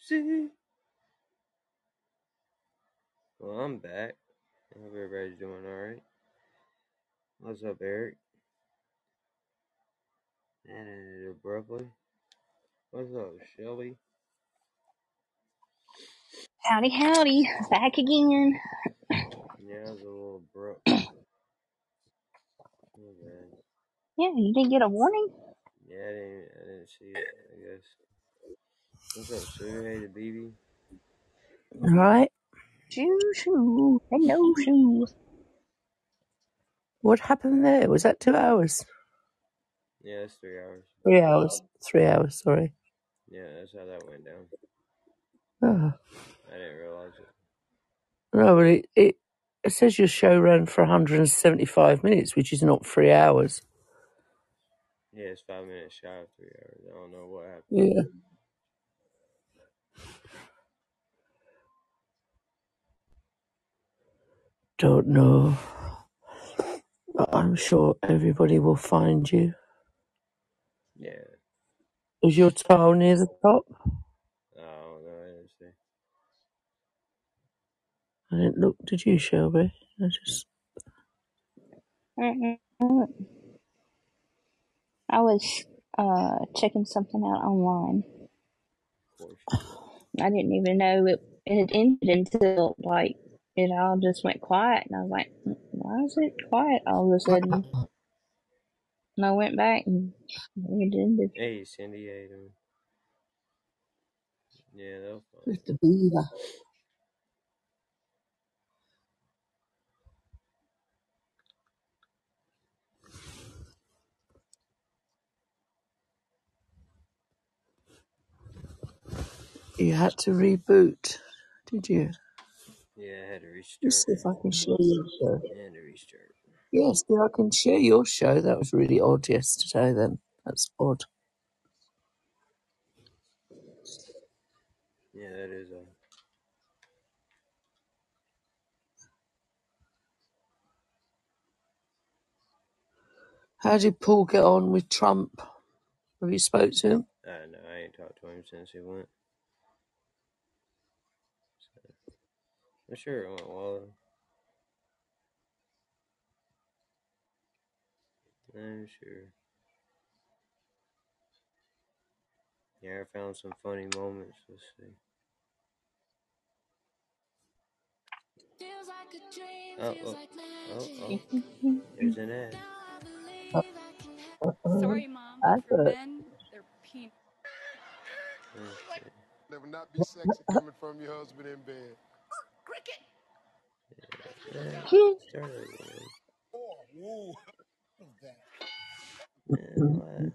Oopsie. Well, I'm back. I hope everybody's doing alright. What's up, Eric? And it abruptly. What's up, Shelby? Howdy, howdy. Back again. Yeah, it was a little abrupt. Yeah, you didn't get a warning? Yeah, I didn't, I didn't see it, I guess. What's up, Sue? Hey, the BB? Right. Shoo, shoo. Hello, shoo. What happened there? Was that two hours? Yeah, it's three hours. Three hours. Three hours, sorry. Yeah, that's how that went down. Oh. I didn't realize it. No, but it, it, it says your show ran for 175 minutes, which is not three hours. Yeah, it's five minutes shy of three hours. I don't know what happened. Yeah. I don't know. But I'm sure everybody will find you. Yeah. Is your tile near the top? I don't. I didn't see. I didn't look. Did you, Shelby? I just. Mm-mm. I was uh checking something out online. Of course. I didn't even know it, it had ended until, like, it all just went quiet. And I was like, "Mm, why is it quiet all of a sudden? And I went back and it ended. Hey, Cindy, how you doing? Yeah, that was fun. With the beaver. You had to reboot, did you? Yeah, I had to restart. Let's see if I can share your show. And to restart. Yes, yeah, I can share your show. That was really odd yesterday. Then that's odd. Yeah, that is a. How did Paul get on with Trump? Have you spoke to him? I know. I ain't talked to him since he went. I'm sure it went well. I'm sure. Yeah, I found some funny moments. Let's see. Oh, oh, oh, oh. There's an ad. Sorry, mom. I For thought men, they're penis. Let's see. That would not be sexy coming from your husband in bed. Yeah, start over. Oh. Man, why?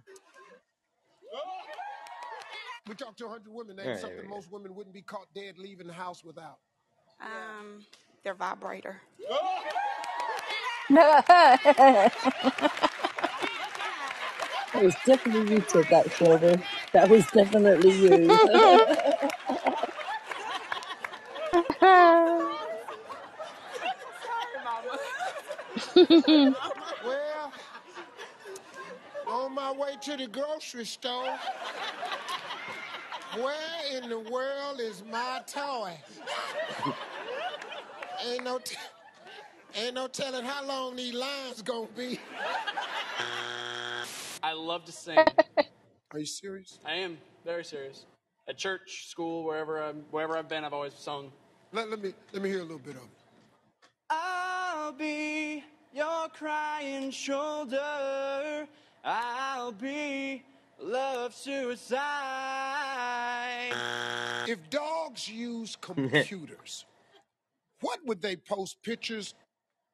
We talked to 100 women. Name All right, here something we go. most women wouldn't be caught dead leaving the house without. Um, their vibrator. that was definitely you said that, Shelby. That was definitely you. Well, on my way to the grocery store, where in the world is my toy? Ain't no, t- ain't no telling how long these lines gonna be. I love to sing. Are you serious? I am very serious. At church, school, wherever I'm, wherever I've been, I've always sung. Let, let me let me hear a little bit of it. I'll be your crying shoulder. I'll be love suicide. If dogs use computers, what would they post pictures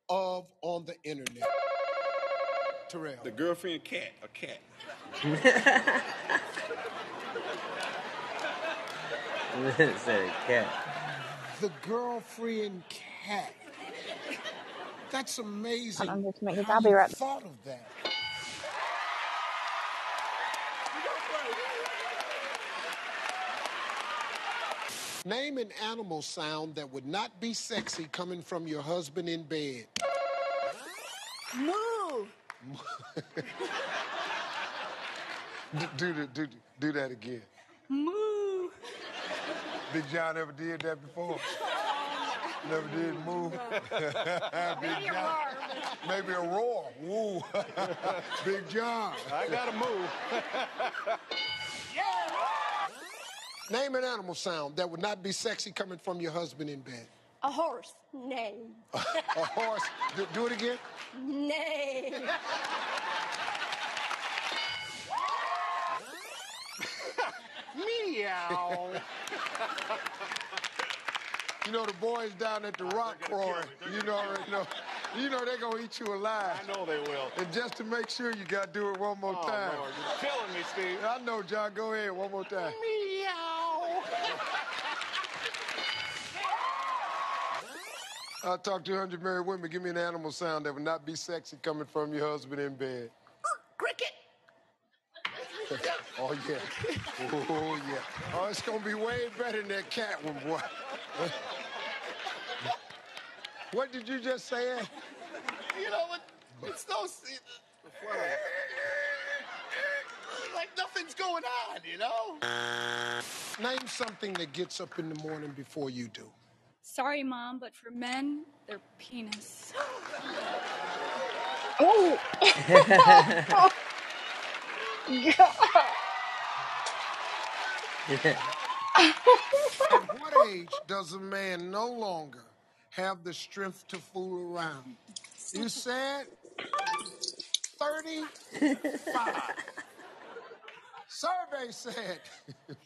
of on the internet? Terrell. The girlfriend cat, a cat. it said a cat. The girlfriend cat. That's amazing. I'm just making. how I'll be right back. thought of that. Name an animal sound that would not be sexy coming from your husband in bed. Moo. D- do, the, do, do that again. Moo. Big John ever did that before? Never did move. Big John. Maybe a roar. Woo. Big John. I gotta move. yeah. Name an animal sound that would not be sexy coming from your husband in bed. A horse. Name. A horse. Do, do it again. Name. Meow. You know the boys down at the rock crowing. You know, already know. You know they're gonna eat you alive. I know they will. And just to make sure, you gotta do it one more Oh, time. Lord, you're killing me, Steve. I know, John. Go ahead, one more time. Meow. I'll talk to 100 married women. Give me an animal sound that would not be sexy coming from your husband in bed. Cricket. Oh, yeah. Oh, yeah. Oh, it's going to be way better than that cat one, boy. what did you just say? You know what? It's those. Like nothing's going on, you know? Name something that gets up in the morning before you do. Sorry, Mom, but for men, their penis. Oh, At what age does a man no longer have the strength to fool around? You said 35. Survey said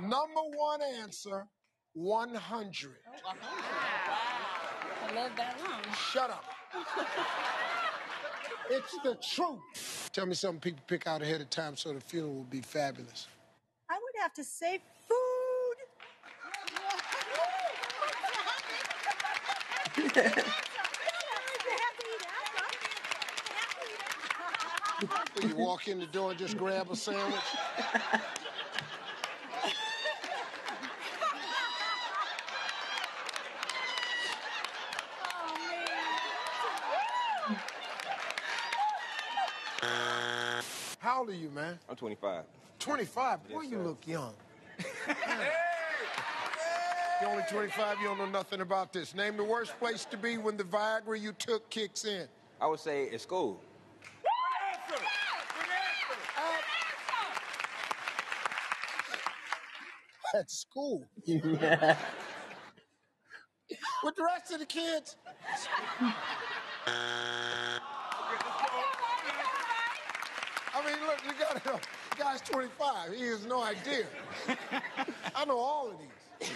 number one answer 100. I love that long. Shut up. It's the truth. Tell me something people pick out ahead of time so the funeral will be fabulous. I would have to say food. You walk in the door and just grab a sandwich? How old are you, man? I'm 25. 25. Boy, you look young. You're only 25, you don't know nothing about this. Name the worst place to be when the Viagra you took kicks in. I would say it's school. At school. With the rest of the kids. I mean, look, you gotta know, guy's 25. He has no idea. I know all of these.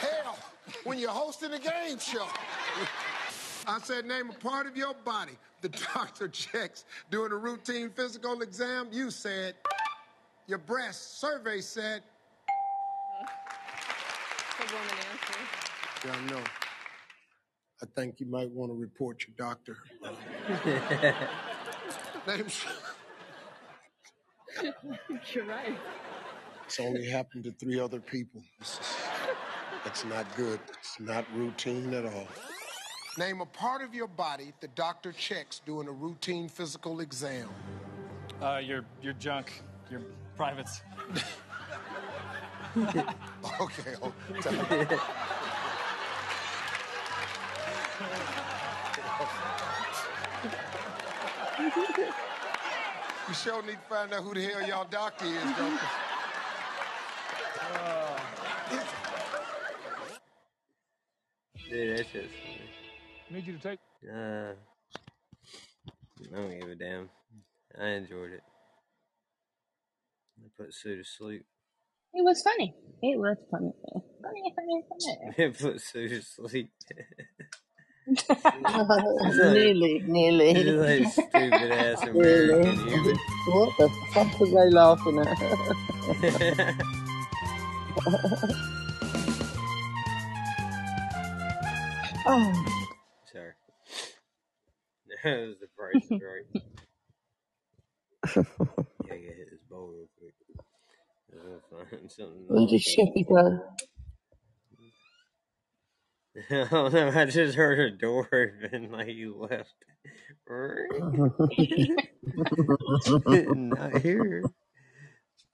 Hell, when you're hosting a game show. I said, name a part of your body the doctor checks during a routine physical exam. You said, your breast. Survey said, yeah, I know. I think you might want to report your doctor. Name. you're right. It's only happened to three other people. This is, that's not good. It's not routine at all. Name a part of your body the doctor checks during a routine physical exam. Uh, your your junk, your privates. Okay. oh, you sure need to find out who the hell y'all doctor is, don't? Dude, that's just funny. Need you to take. Uh, I don't give a damn. I enjoyed it. I put Sue to sleep. It was funny. It was funny. Funny, funny, funny. it put Sue to sleep. nearly, nearly. Like stupid ass? American. What the fuck are they laughing at? oh, Sorry. That was the price is right. Yeah, I gotta hit this bowl real quick. I'm gonna find something. where did Sheppy go? I. I just heard a door open like you left. Not here.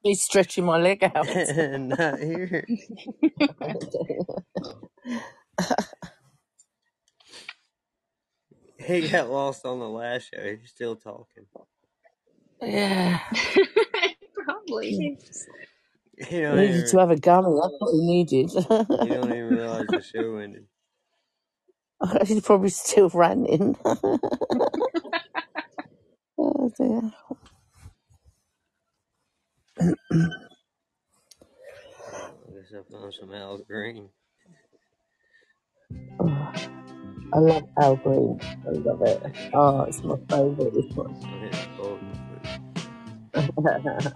Me stretching my leg out. Not here. He got lost on the last show. He's still talking. yeah. Probably. He He don't needed even, to have a gunny. That's what he needed. he don't even realize the show ended. He's probably still ranting. oh dear. I guess I found some Al Green. Oh, I love Al Green. I love it. Oh, it's my favourite. This one. So hit the button.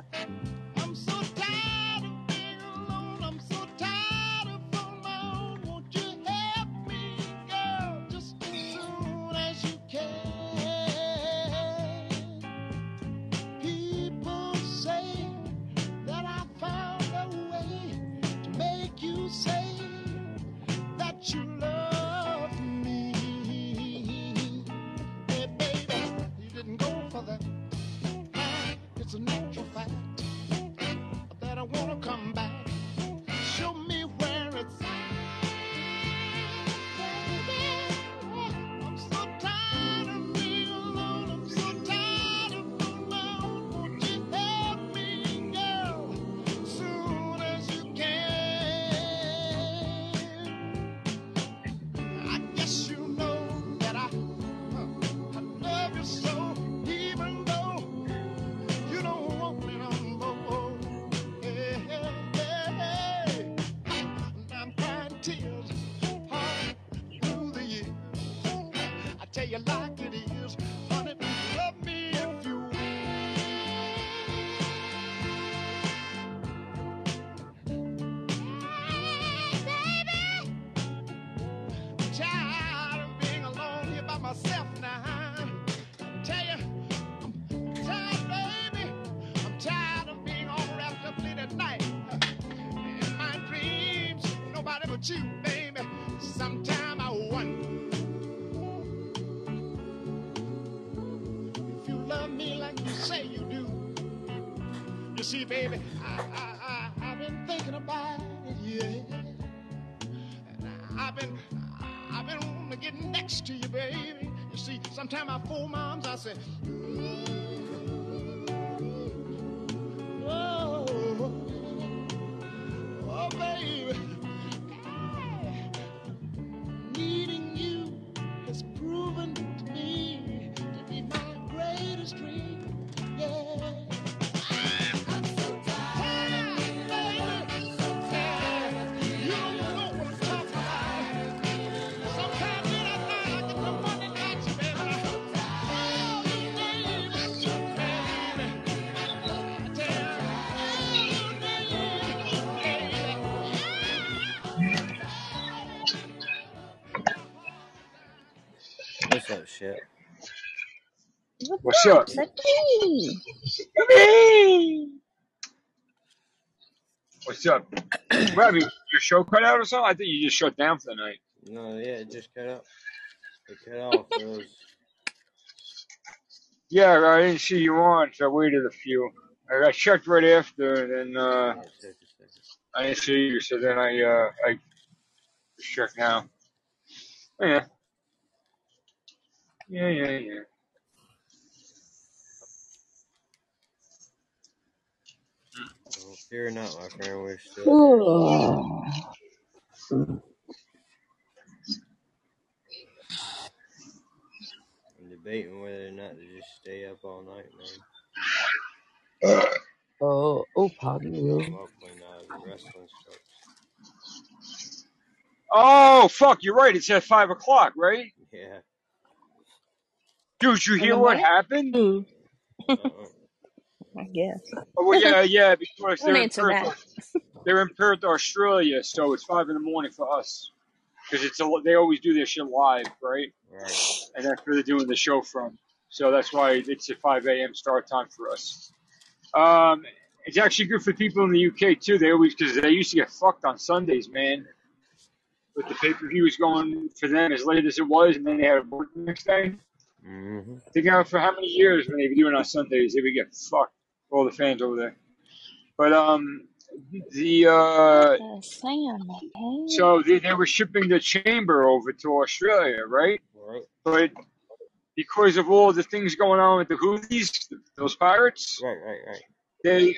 It's a natural fact that I wanna come back. Tears. All through the years. I tell you like it is, shit? What's, What's up? up? Me. What's up? What, have you, your show cut out or something? I think you just shut down for the night. No, yeah, it just cut out. It cut off. It was, Yeah, I didn't see you on, so I waited a few. I, I checked right after, and then uh, yeah, check a second. I didn't see you, so then I uh, I checked now. Oh, yeah, yeah, yeah, yeah. Well, fear not, my friend. We're still here. Oh. I'm debating whether or not to just stay up all night, man. Oh, oh, pardon Well, you. when uh, wrestling starts. Oh, fuck, you're right. It's at 5 o'clock, right? Yeah. Dude, you In hear what morning? happened? Ooh, Uh-uh. I guess. Oh, well, yeah, yeah, because Don't they're in answer Perth, that. they're in Perth, Australia, so it's 5 in the morning for us. Because it's a, they always do their shit live, right? Right. And that's where they're doing the show from. So that's why it's a 5 a.m. start time for us. Um, it's actually good for people in the UK too. They always because they used to get fucked on Sundays, man. But the pay per view was going for them as late as it was, and then they had to work the next day. Mm-hmm. Think out for how many years when they were doing it on Sundays, they would get fucked. All the fans over there. But um, the uh, Sam, hey. so they, they were shipping the chamber over to Australia, right? Right. But because of all the things going on with the Houthis, those pirates, Right. Right. Right. they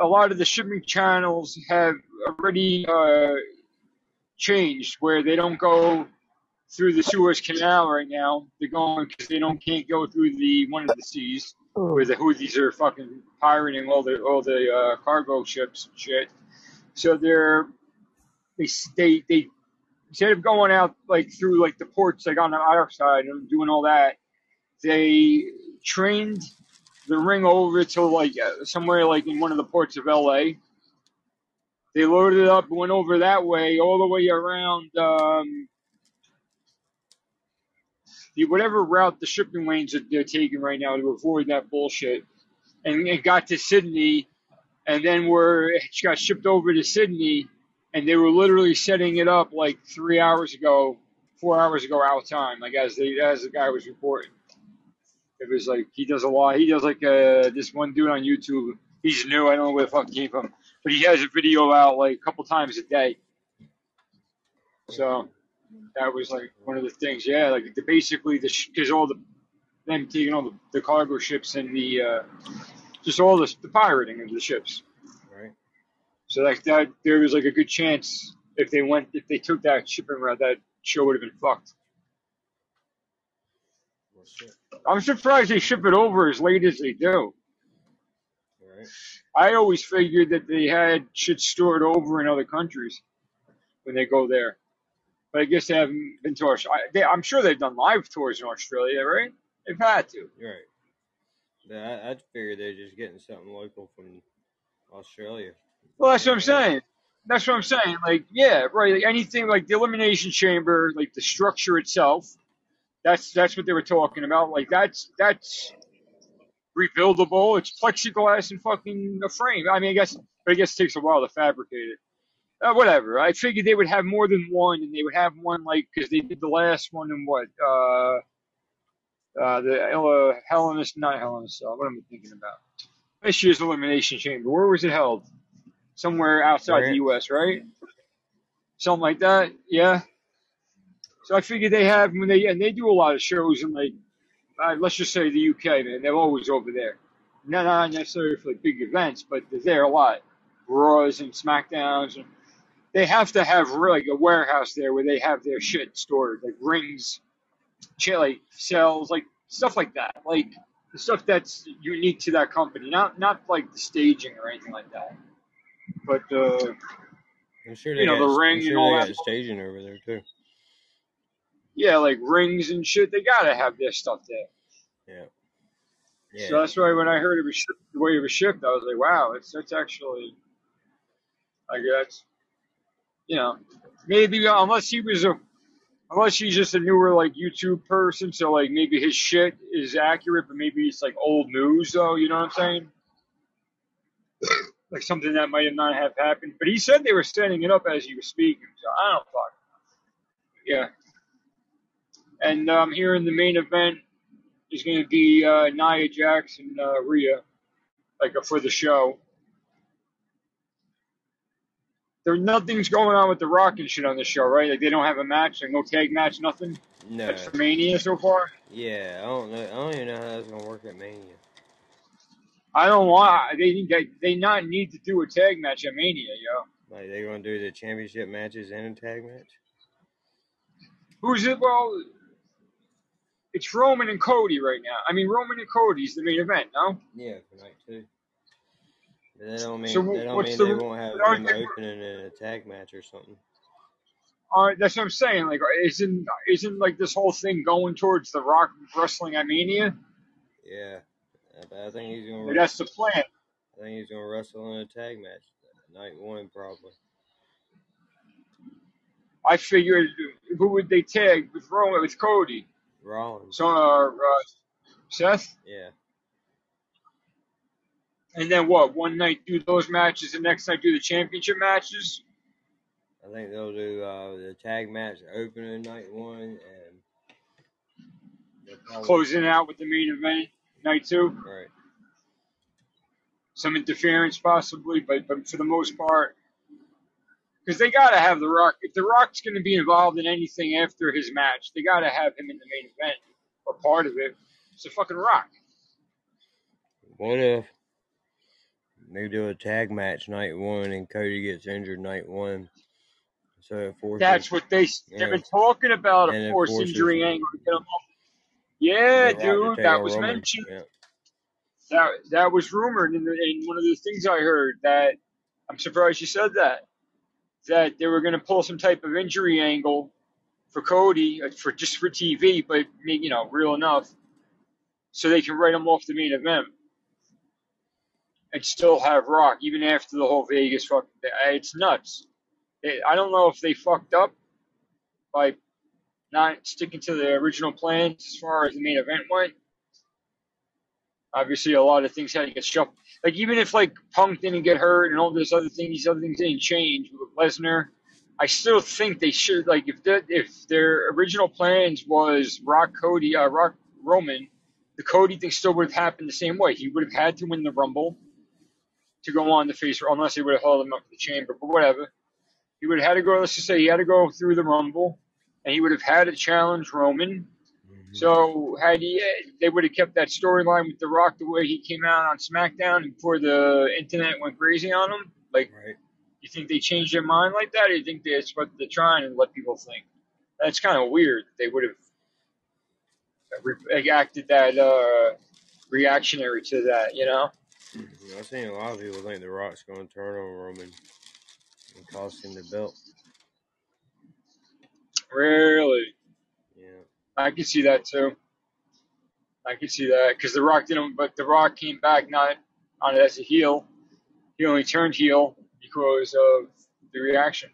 a lot of the shipping channels have already uh, changed where they don't go through the Suez Canal right now. They're going because they don't can't go through the one of the seas Oh, where the Houthis are fucking pirating all the all the uh, cargo ships and shit. So they're they they they instead of going out like through like the ports like on the other side and doing all that, they trained the ring over to like uh, somewhere like in one of the ports of LA. They loaded it up, went over that way, all the way around um, the whatever route the shipping lanes that they're taking right now to avoid that bullshit, and it got to Sydney, and then were it got shipped over to Sydney, and they were literally setting it up like three hours ago, four hours ago our time, like as the as the guy was reporting. It was like he does a lot. He does like uh, this one dude on YouTube. He's new. I don't know where the fuck he came from, but he has a video out like a couple times a day. So that was like one of the things. Yeah, like the, basically the because all the them taking all the, the cargo ships and the uh, just all the, the pirating of the ships. Right. So like that, there was like a good chance if they went if they took that shipping route, that show would have been fucked. Well. I'm surprised they ship it over as late as they do. Right. I always figured that they had shit stored over in other countries when they go there. But I guess they haven't been to Australia. They, I'm sure they've done live tours in Australia, right? They've had to. Right. But I, I figured they're just getting something local from Australia. Well, that's what I'm saying. That's what I'm saying. Like, yeah, right. Like anything like the elimination chamber, like the structure itself. That's that's what they were talking about. Like that's that's rebuildable. It's plexiglass and fucking a frame. I mean, I guess, but I guess it takes a while to fabricate it. Uh, whatever. I figured they would have more than one, and they would have one like because they did the last one in what uh uh the uh, Hellenist, not Hellenist. Uh, what am I thinking about? This year's elimination chamber. Where was it held? Somewhere outside the U.S., right? Something like that. Yeah. So I figured they have when they and they do a lot of shows in like uh, let's just say the UK, man. They're always over there. Not, not necessarily for like big events, but they're there a lot. Raws and Smackdowns. And they have to have like a warehouse there where they have their shit stored, like rings, shit, like cells, like stuff like that, like the stuff that's unique to that company. Not not like the staging or anything like that, but the I'm sure they You know, got, the ring I'm and all they that. staging over there too. yeah, like rings and shit. They gotta have their stuff there. Yeah. Yeah. So that's why when I heard it was the way it was shipped, I was like, wow, it's it's actually, I guess, you know, maybe uh, unless he was a, unless he's just a newer like YouTube person, so like maybe his shit is accurate, but maybe it's like old news though. You know what I'm saying? like something that might have not have happened. But he said they were setting it up as he was speaking, so I don't fuck. Yeah. And um, here in the main event is going to be uh, Nia Jax and uh, Rhea, like uh, for the show. There nothing's going on with the Rock and shit on the show, right? Like they don't have a match, like no tag match, nothing. no. That's for Mania so far. Yeah. I don't know. I don't even know how that's gonna work at Mania. I don't want. They they they not need to do a tag match at Mania, yo. Like they're gonna do the championship matches and a tag match. Who's it? Well, it's Roman and Cody right now. I mean, Roman and Cody's the main event, no? Yeah, for night two. But that don't mean So that don't mean the- they won't have they- opening in a tag match or something. All right, that's what I'm saying. Like, isn't isn't like this whole thing going towards the Rock wrestling at Mania? Yeah. But I think he's gonna. That's the plan. I think he's gonna wrestle in a tag match. Night one probably. I figured who would they tag with Roman with Cody? Rollins. So uh, uh, Seth, Yeah. And then what? One night do those matches, the next night do the championship matches. I think they'll do uh, the tag match opening night one and Closing out with the main event night two. Right. some interference possibly, but but for the most part, because they got to have the Rock. If the Rock's going to be involved in anything after his match, they got to have him in the main event or part of it. It's a fucking Rock. What if they do a tag match night one and Cody gets injured night one? So it forces. That's what they Yeah. they've been talking about a force injury angle to get him off. Yeah, The Rock to dude, that was Roman. mentioned. Yeah. That that was rumored, and, and one of the things I heard that I'm surprised you said that that they were going to pull some type of injury angle for Cody uh, for just for TV, but you know, real enough, so they can write him off the main event and still have Rock even after the whole Vegas fucking It's nuts. It, I don't know if they fucked up by not sticking to the original plans as far as the main event went. Obviously, a lot of things had to get shuffled. Like even if like Punk didn't get hurt and all this other thing, these other things didn't change with Lesnar. I still think they should like if that if their original plans was Rock Cody, uh, Rock Roman, the Cody thing still would have happened the same way. He would have had to win the Rumble to go on the face, unless they would have held him up to the chamber, but whatever. He would have had to go. Let's just say he had to go through the Rumble, and he would have had to challenge Roman. So had he, they would have kept that storyline with The Rock the way he came out on SmackDown before the internet went crazy on him. Like, Right. you think they changed their mind like that, or you think that's what they're trying and let people think? That's kind of weird. They would have re- acted that uh, reactionary to that, you know? I've seen a lot of people think The Rock's going to turn on Roman and cost him the belt. Really, Yeah. I can see that too. I can see that because The Rock didn't, but The Rock came back not on it as a heel. He only turned heel because of the reaction.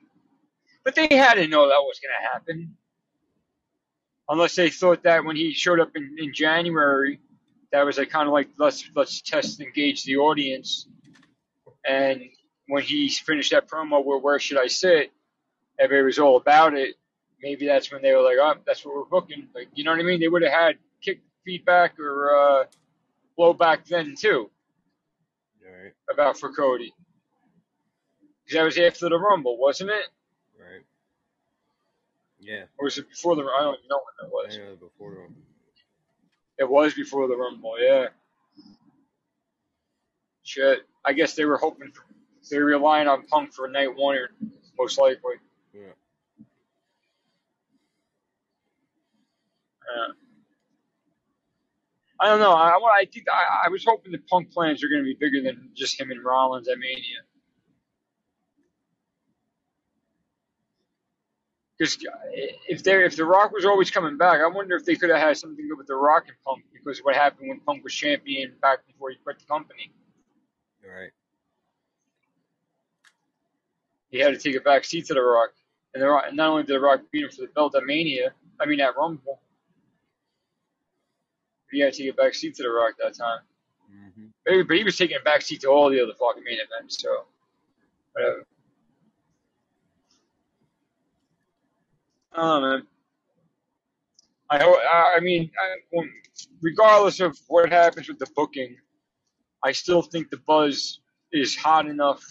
But they had to know that was going to happen. Unless they thought that when he showed up in, in January, that was like kind of like let's let's test and gauge the audience. And when he finished that promo, where where should I sit? Everybody was all about it. Maybe that's when they were like, oh, that's what we're booking. Like, you know what I mean? They would have had kick feedback or uh, blowback then too Right. about for Cody. Because that was after the Rumble, wasn't it? Right. Yeah. Or was it before the? I don't even know when that was. before the It was before the Rumble, yeah. Shit. I guess they were hoping for, they were relying on Punk for night one, or most likely. Yeah. Yeah. I don't know. I, I I think I, I was hoping the Punk plans are going to be bigger than just him and Rollins at Mania. Because if they if the Rock was always coming back, I wonder if they could have had something good with the Rock and Punk because of what happened when Punk was champion back before he quit the company. Right. He had to take a back seat to the Rock, and the Rock, and not only did the Rock beat him for the belt at Mania, I mean at Rumble, but he had to take a back seat to the Rock that time. Mm-hmm. But he, but he was taking a back seat to all the other fucking main events, so whatever. I. I mean, I, regardless of what happens with the booking, I still think the buzz is hot enough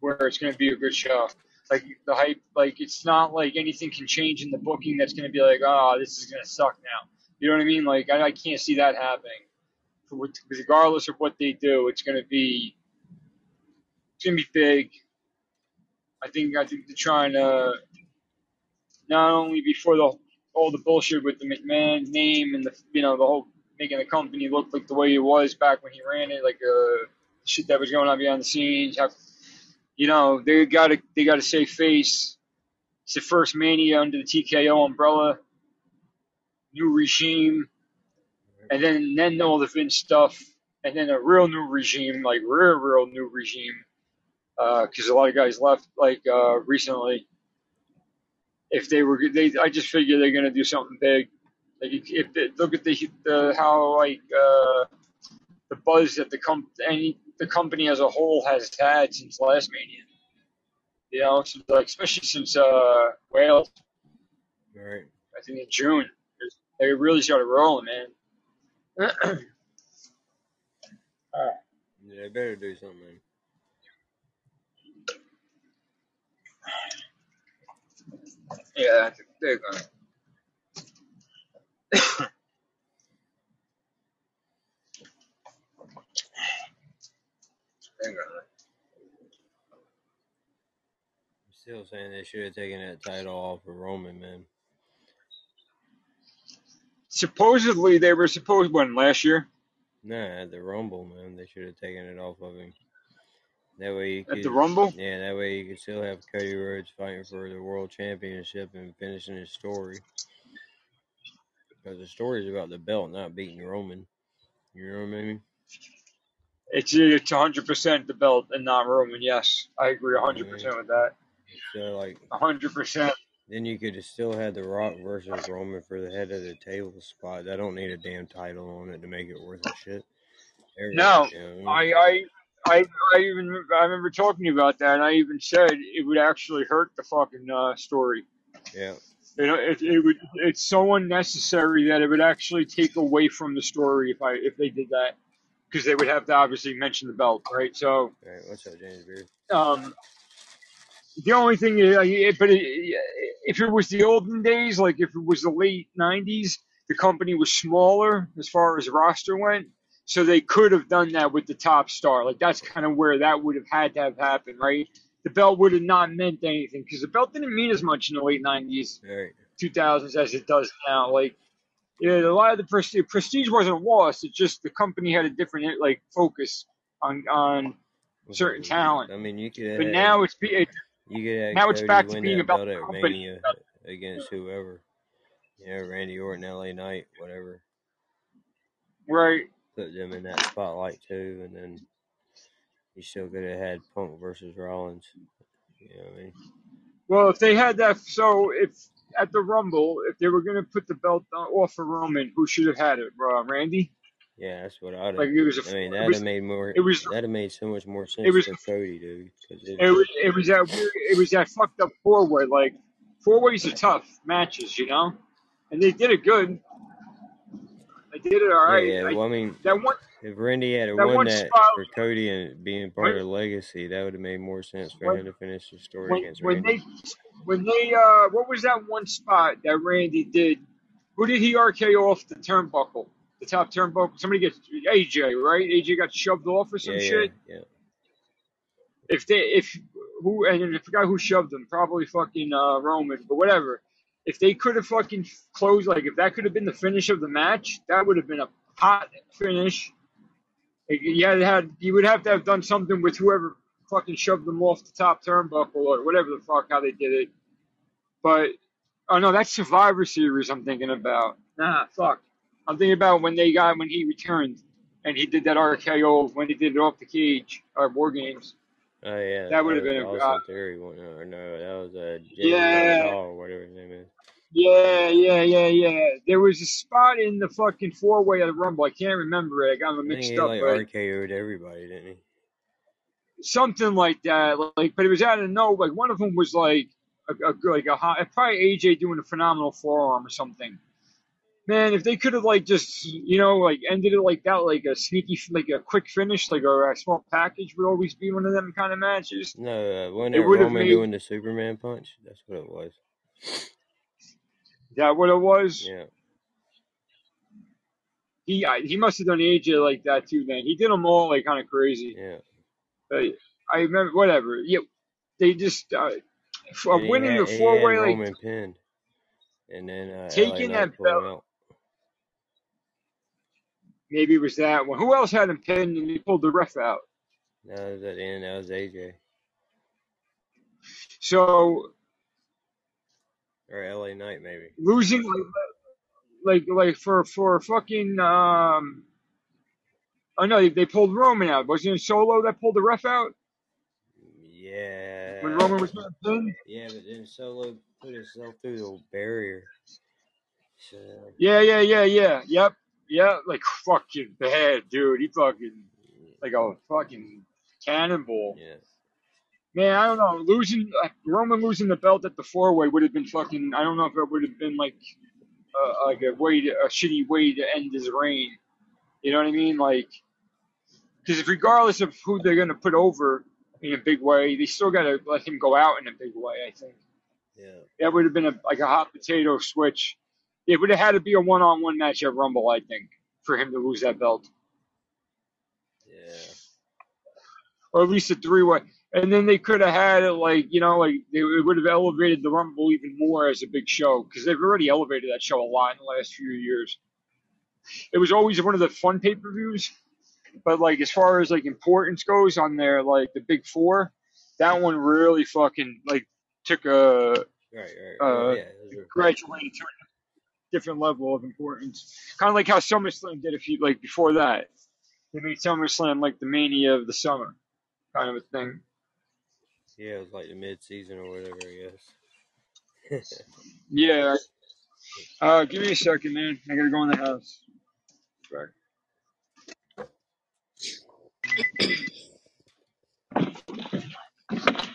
where it's going to be a good show. Like the hype, like it's not like anything can change in the booking that's going to be like, oh, this is going to suck now. You know what I mean? Like I, I can't see that happening. Regardless of what they do, it's going to be it's going to be big. I think I think they're trying to not only before the all the bullshit with the McMahon name and the you know the whole making the company look like the way it was back when he ran it, like uh shit that was going on behind the scenes. How, you know they got to they got to save face. It's the first Mania under the TKO umbrella, new regime, and then then all the Vince stuff, and then a real new regime, like real real new regime, because a lot of guys left like uh, recently if they were they I just figure they're gonna do something big. Like if they, look at the, the how like uh, the buzz that the comp any the company as a whole has had since last Mania. You know, since, like especially since uh, Wales, Right. I think in June, they really started rolling, man. uh, They better do something. Yeah, I think they're gonna. they're gonna. I'm still saying they should have taken that title off of Roman, man. Supposedly they were supposed to when last year Nah, at the Rumble, man, they should have taken it off of him. That way you at could, the Rumble. yeah, that way you could still have Cody Rhodes fighting for the World Championship and finishing his story. Because the story is about the belt, not beating Roman. You know what I mean? It's it's 100 percent the belt and not Roman. Yes, I agree 100 percent with that. So like, 100 percent. then you could have still had The Rock versus Roman for the head of the table spot. I don't need a damn title on it to make it worth a shit. No, I? I I. I, even I remember talking to you about that, and I even said it would actually hurt the fucking uh, story. yeah, You know, it, it would. It's so unnecessary that it would actually take away from the story if I if they did that, because they would have to obviously mention the belt, right? So, All right, what's up, James Beard? um, the only thing, is, like, it, but it, if it was the olden days, like if it was the late '90s, the company was smaller as far as roster went, so they could have done that with the top star. Like that's kind of where that would have had to have happened, right? The belt would have not meant anything because the belt didn't mean as much in the late '90s. 2000s as it does now. Like, yeah, a lot of the prestige, prestige wasn't lost. It's just the company had a different eh, like focus on on certain talent. I mean, you could. But have- now it's be- it, You could Now it's back to being about the company. Against whoever. You know, Randy Orton, LA Knight, whatever. right. Put them in that spotlight too, and then you still could have had Punk versus Rollins. You know what I mean? Well, if they had that, so if at the Rumble, if they were gonna put the belt on- off of Roman, who should have had it? Uh, Randy. Yeah, that's what I'd. Like it was a, I mean, that'd have made more. it was- that'd have made so much more sense it was- for Cody, dude. it, it was it was that weird, it was that fucked up four way. Like four ways are tough matches, you know, and they did it good. They did it all right. yeah, I- well, I mean, that one, if Randy had that won one that spot- for Cody and being part When- of legacy, that would have made more sense for When- him to finish the story when, against when Randy. they when they uh what was that one spot that Randy did? Who did he RKO off the turnbuckle? The top turnbuckle. Somebody gets AJ, right? AJ got shoved off or some yeah, yeah, shit. yeah. If they if who and I forgot who shoved him, probably fucking uh Roman, but whatever. If they could have fucking closed like if that could have been the finish of the match, that would have been a hot finish. Like, You had you would have to have done something with whoever fucking shoved them off the top turnbuckle or whatever the fuck how they did it. But oh no, that's Survivor Series I'm thinking about. Nah, fuck. I'm thinking about when they got when he returned and he did that RKO when he did it off the cage or War Games. Oh yeah, That would have been a- uh, Theory one, or no, that was a James Yeah. Or whatever his name is. Yeah, yeah, yeah, yeah. There was a spot in the fucking four way of the Rumble. I can't remember it. I got them mixed he up, like but RKO'd everybody, didn't he? something like that. Like, but it was out of no. Like one of them was like a, a like a high, probably AJ doing a phenomenal forearm or something. Man, if they could have like just you know like ended it like that, like a sneaky, like a quick finish, like a, a small package would always be one of them kind of matches. No, uh, wasn't It Roman made- doing the Superman punch? That's what it was. Is that what it was? Yeah, He I, he must have done AJ like that too. Then he did them all like kind of crazy. yeah. But I remember whatever. Yeah, they just uh, f- And winning had- the four way like Roman pinned, and then uh, Taking that belt-. Maybe it was that one. Who else had him pinned and he pulled the ref out? No, That was at the end. That was AJ So or LA Knight maybe. losing like like like for for fucking um. Oh no, they, they pulled Roman out. Wasn't it Solo that pulled the ref out Yeah. when Roman was getting pinned? Yeah, but then Solo put himself through the barrier. So Yeah, yeah, yeah, yeah. Yep, yeah. Like fucking bad, dude. He fucking like a fucking cannonball. yeah, Man, I don't know. Losing uh, Roman losing the belt at the four way would have been fucking. I don't know if it would have been like uh, like a way to, a shitty way to end his reign. You know what I mean? Like Because regardless of who they're going to put over in a big way, they still got to let him go out in a big way. I think Yeah. that would have been a, like a hot potato switch. It would have had to be a one-on-one match at Rumble, I think, for him to lose that belt, Yeah. or at least a three-way. And then they could have had it like you know, like they, it would have elevated the Rumble even more as a big show because they've already elevated that show a lot in the last few years. It was always one of the fun pay-per-views, but like as far as like importance goes on their like the big four, that one really fucking like took a Right. Right. uh, yeah. Graduated to different level of importance. Kind of like how SummerSlam did a few like before that. They made SummerSlam like the mania of the summer, kind of a thing. yeah. It was like the mid-season or whatever. I guess. Yeah. Uh, give me a second, man. I gotta go in the house. Back.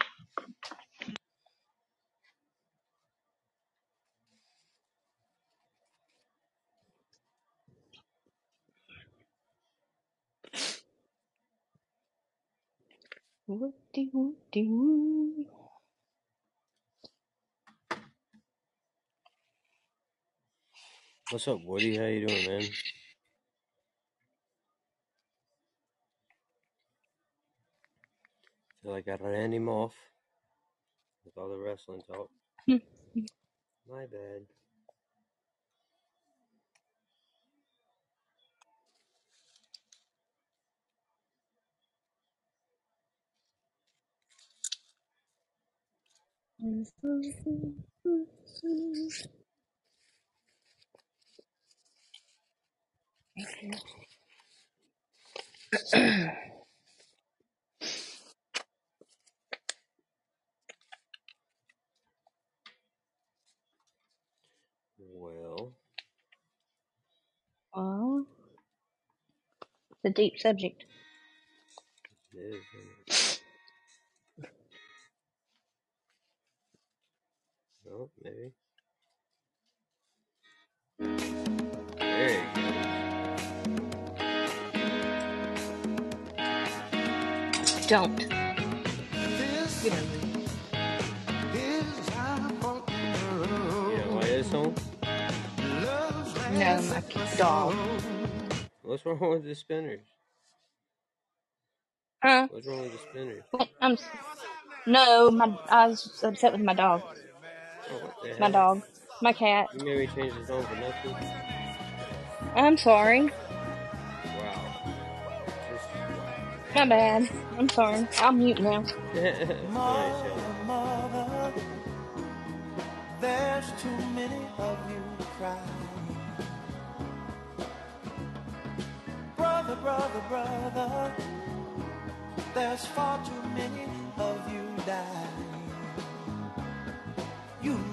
Woody, woody, woo. What's up, Woody? How you doing, man? Feel like I ran him off with all the wrestling talk. My bad. Well, Well, it's a deep subject. it is. Oh, maybe. There you Don't. This You know. is our fault. go. You don't like this song? No, my dog. What's wrong with the spinners? Huh? What's wrong with the spinners? What? I'm. No, my. I was upset with my dog. Oh, My dog. My cat. You made me change the song nothing? I'm sorry. Wow. Just wow. My bad. I'm sorry. I'll mute now. nice, Mother, y'all. mother, there's too many of you crying. Brother, brother, brother, there's far too many of you dying.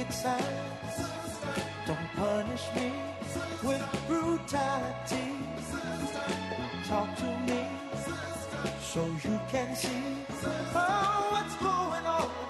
picket signs. Don't punish me with brutality. Talk to me so you can see oh, what's going on.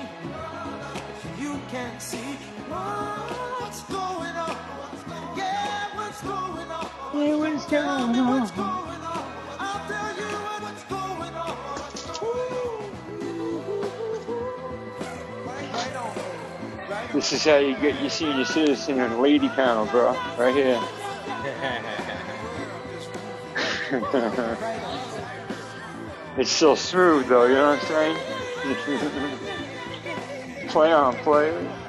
You can see what's going on. Yeah, what's going on? Yeah, what's Tell me going what's on? going on. I'll tell you what's going on. Right on. Right on. This is how you get your senior citizen and lady panel, bro. Right here. it's still smooth though, you know what I'm saying? play on, play.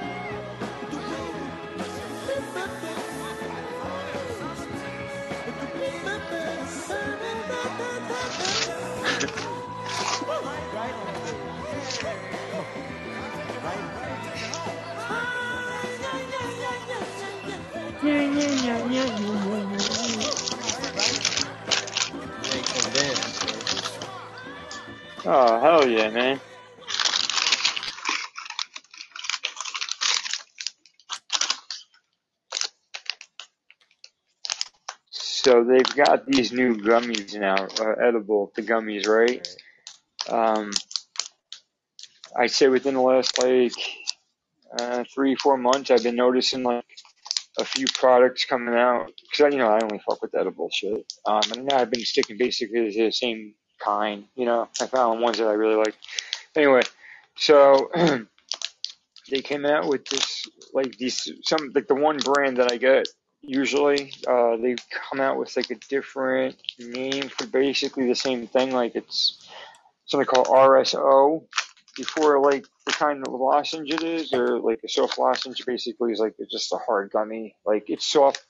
Got these new gummies now, uh, edible, the gummies, right? Um, I'd say within the last like uh, three, four months, I've been noticing like a few products coming out because you know I only fuck with edible shit. Um, and now I've been sticking basically to the same kind. You know, I found ones that I really like. Anyway, so they came out with this like these some like the one brand that I get usually uh, they come out with like a different name for basically the same thing. Like it's something called RSO before like the kind of lozenge it is, or like a soft lozenge basically is like it's just a hard gummy. Like it's soft,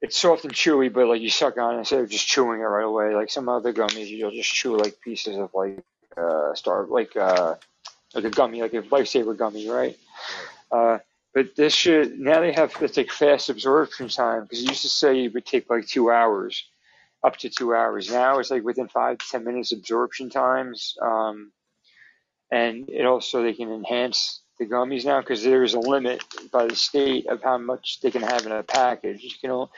it's soft and chewy, but like you suck on it instead of just chewing it right away. Like some other gummies, you'll just chew like pieces of like uh star like uh like a gummy, like a lifesaver gummy, right? Uh, but this shit now they have it's like fast absorption time because it used to say it would take like two hours, up to two hours. Now it's like within five to ten minutes absorption times. Um, and it also they can enhance the gummies now because there is a limit by the state of how much they can have in a package. You can only,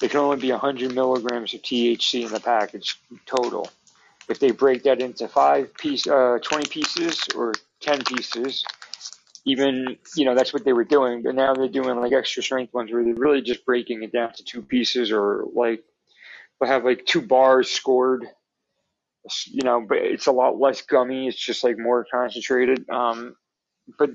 they can only be 100 milligrams of THC in the package total. If they break that into five piece, uh, 20 pieces or 10 pieces, even you know that's what they were doing. But now they're doing like extra strength ones where they're really just breaking it down to two pieces or like they'll have like two bars scored you know, but it's a lot less gummy. It's just like more concentrated. Um, but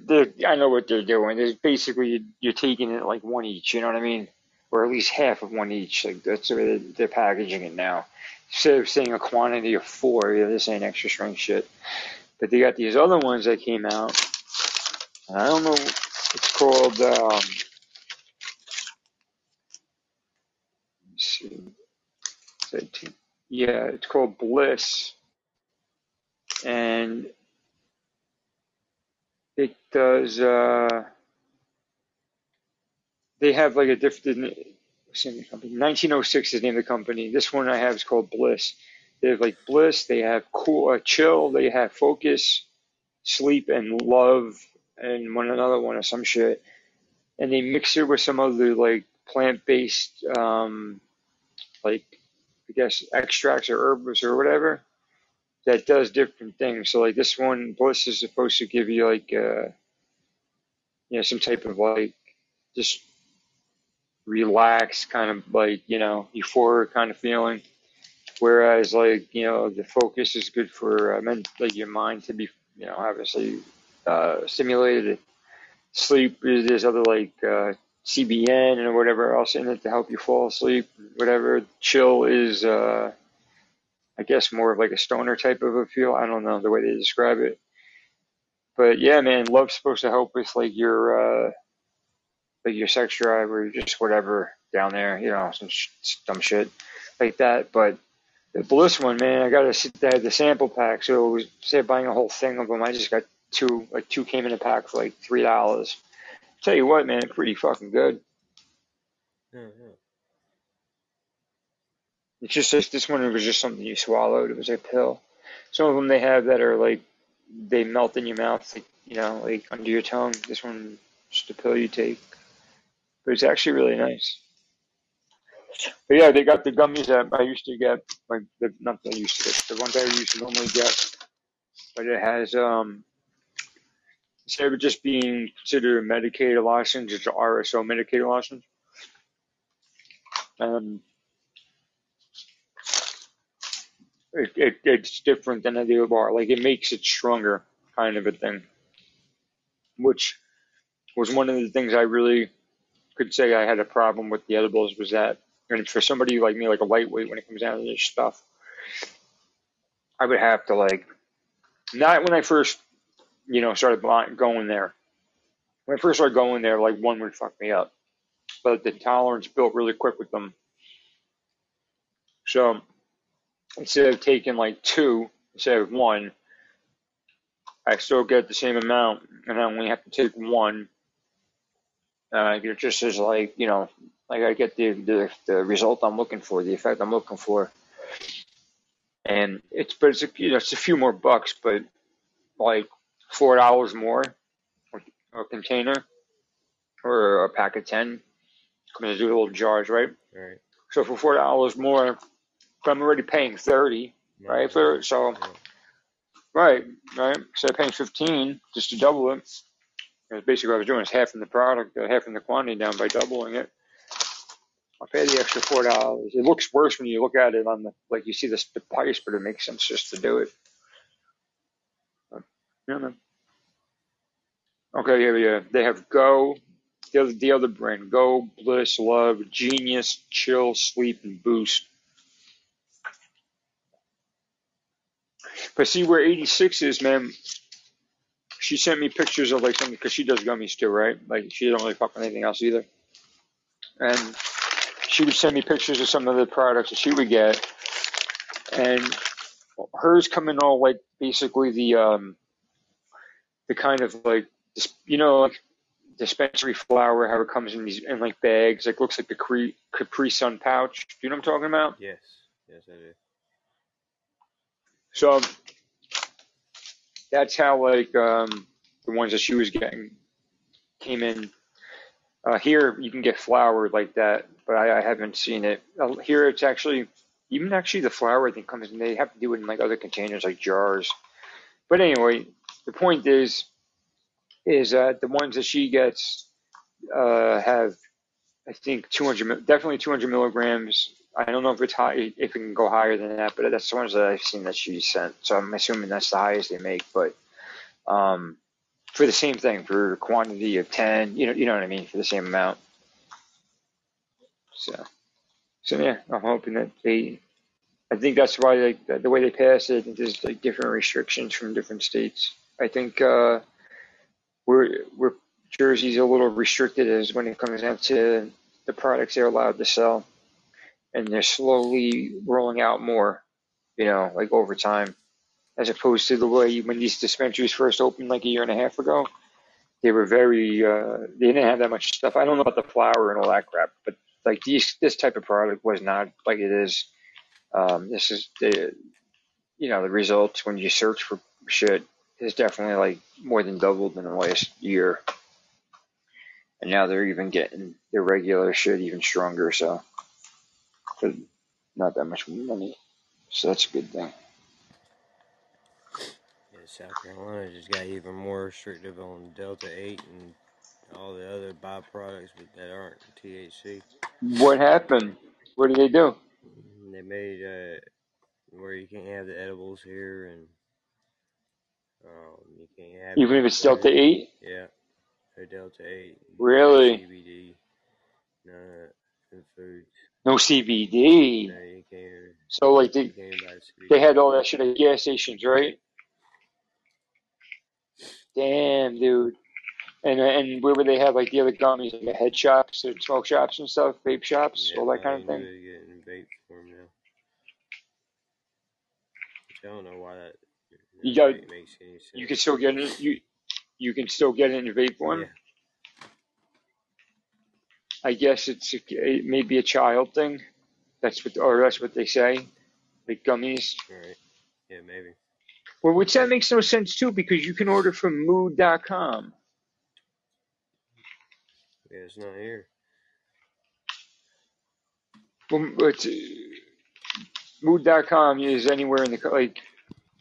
I know what they're doing. There's basically you're taking it like one each. You know what I mean? Or at least half of one each. Like that's the way they're, packaging it now. Instead of saying a quantity of four, they're saying extra strength shit. But they got these other ones that came out. I don't know. It's called. Um, let's see. Is that T- Yeah, it's called Bliss, and it does. Uh, they have like a different. company? 1906 is the name of the company. This one I have is called Bliss. They have like Bliss. They have cool, uh, chill. They have focus, sleep, and love, and one another one or some shit. And they mix it with some other like plant-based, um, like I guess extracts or herbs or whatever that does different things. So like this one, Bliss is supposed to give you like uh, you know some type of like just relaxed kind of like you know euphoric kind of feeling. Whereas like you know the focus is good for uh, men, like your mind to be you know obviously uh, stimulated. Sleep is there's other like uh, CBN and whatever else in it to help you fall asleep. Whatever chill is, uh, I guess more of like a stoner type of a feel. I don't know the way they describe it, but yeah, man, love's supposed to help with like your uh, like your sex drive or just whatever down there, you know, some sh- dumb shit like that. But the Bliss one, man, I got to sit there the sample pack. So instead of buying a whole thing of them, I just got two. Like two came in a pack for like three dollars. Tell you what, man, pretty fucking good. Yeah. It's just like this one was just something you swallowed. It was a pill. Some of them they have that are like they melt in your mouth, like, you know, like under your tongue. This one, just a pill you take, but it's actually really nice. But yeah, they got the gummies that I used to get, like the not that I used to get, the ones I used to normally get. But it has um instead of just being considered a medicated lozenge, it's an RSO medicated lozenge. Um, it, it it's different than a dealer bar. Like it makes it stronger, kind of a thing. Which was one of the things I really could say I had a problem with the edibles was that, and for somebody like me, like a lightweight, when it comes down to this stuff, I would have to like, not when I first, you know, started going there. When I first started going there, like one would fuck me up, but the tolerance built really quick with them. So instead of taking like two instead of one, I still get the same amount, and I only have to take one. Uh, just as like you know, like I get the, the the result I'm looking for, the effect I'm looking for, and it's but it's a, you know it's a few more bucks, but like four dollars more a container or a pack of ten comes in to do little jars, right? Right. So for four dollars more, but I'm already paying thirty, right? For so Yeah. right, right. So I'm paying fifteen just to double it. That's basically what I was doing is halving the product, uh, halving the quantity down by doubling it. I'll pay the extra four dollars. It looks worse when you look at it on the like you see the, the price, but it makes sense just to do it. Yeah. Okay, yeah, yeah. They have Go, the other, the other brand, Go, Bliss, Love, Genius, Chill, Sleep, and Boost. But see where 86 is, man. She sent me pictures of like something because she does gummies too, right? Like she don't really fuck with anything else either. And she would send me pictures of some of the products that she would get, and hers come in all like basically the um the kind of like you know like dispensary flower, how it comes in these in like bags, like looks like the Capri, Capri Sun pouch. Do you know what I'm talking about? Yes. Yes, I do. So that's how like um, the ones that she was getting came in. Uh, here you can get flour like that, but I, I haven't seen it. Uh, here it's actually even actually the flour I think comes in. They have to do it in like other containers like jars. But anyway, the point is is that the ones that she gets uh, have I think 200 definitely 200 milligrams. I don't know if it's high if it can go higher than that, but that's the ones that I've seen that she sent. So I'm assuming that's the highest they make. But um, for the same thing, for a quantity of 10, you know, you know what I mean, for the same amount. So, so yeah, I'm hoping that they. I think that's why they, the way they pass it. There's like different restrictions from different states. I think uh, we're we're Jersey's a little restricted as when it comes down to the products they're allowed to sell, and they're slowly rolling out more. You know, like over time, as opposed to the way when these dispensaries first opened like a year and a half ago. They were very uh, they didn't have that much stuff. I don't know about the flour and all that crap, but like these this type of product was not like it is. Um, this is the you know the results when you search for shit is definitely like more than doubled in the last year, and now they're even getting their regular shit even stronger. So for not that much money, so that's a good thing. Yeah, South Carolina just got even more restrictive on Delta 8 and all the other byproducts but that aren't THC. What happened? What did they do? They made uh, where you can't have the edibles here and um, you can't have Even if it's Delta Eight? Yeah, or Delta 8. Really? CBD, none of in foods. No CBD. No, you can't. So like they they had all that shit at gas stations, right? Damn, dude. And and where would they have like the other gummies, like the head shops and smoke shops and stuff, vape shops, Yeah, all that kind of thing. really getting vape form now. I don't know why that You that got ma- makes sense. you can still get it you you can still get it in vape form. Yeah, I guess it's it may be a child thing. That's what or that's what they say. Like gummies. right. Yeah, maybe. Well, which that makes no sense too, because you can order from mood.com. Yeah, it's not here. Well, but uh, mood.com is anywhere in the like.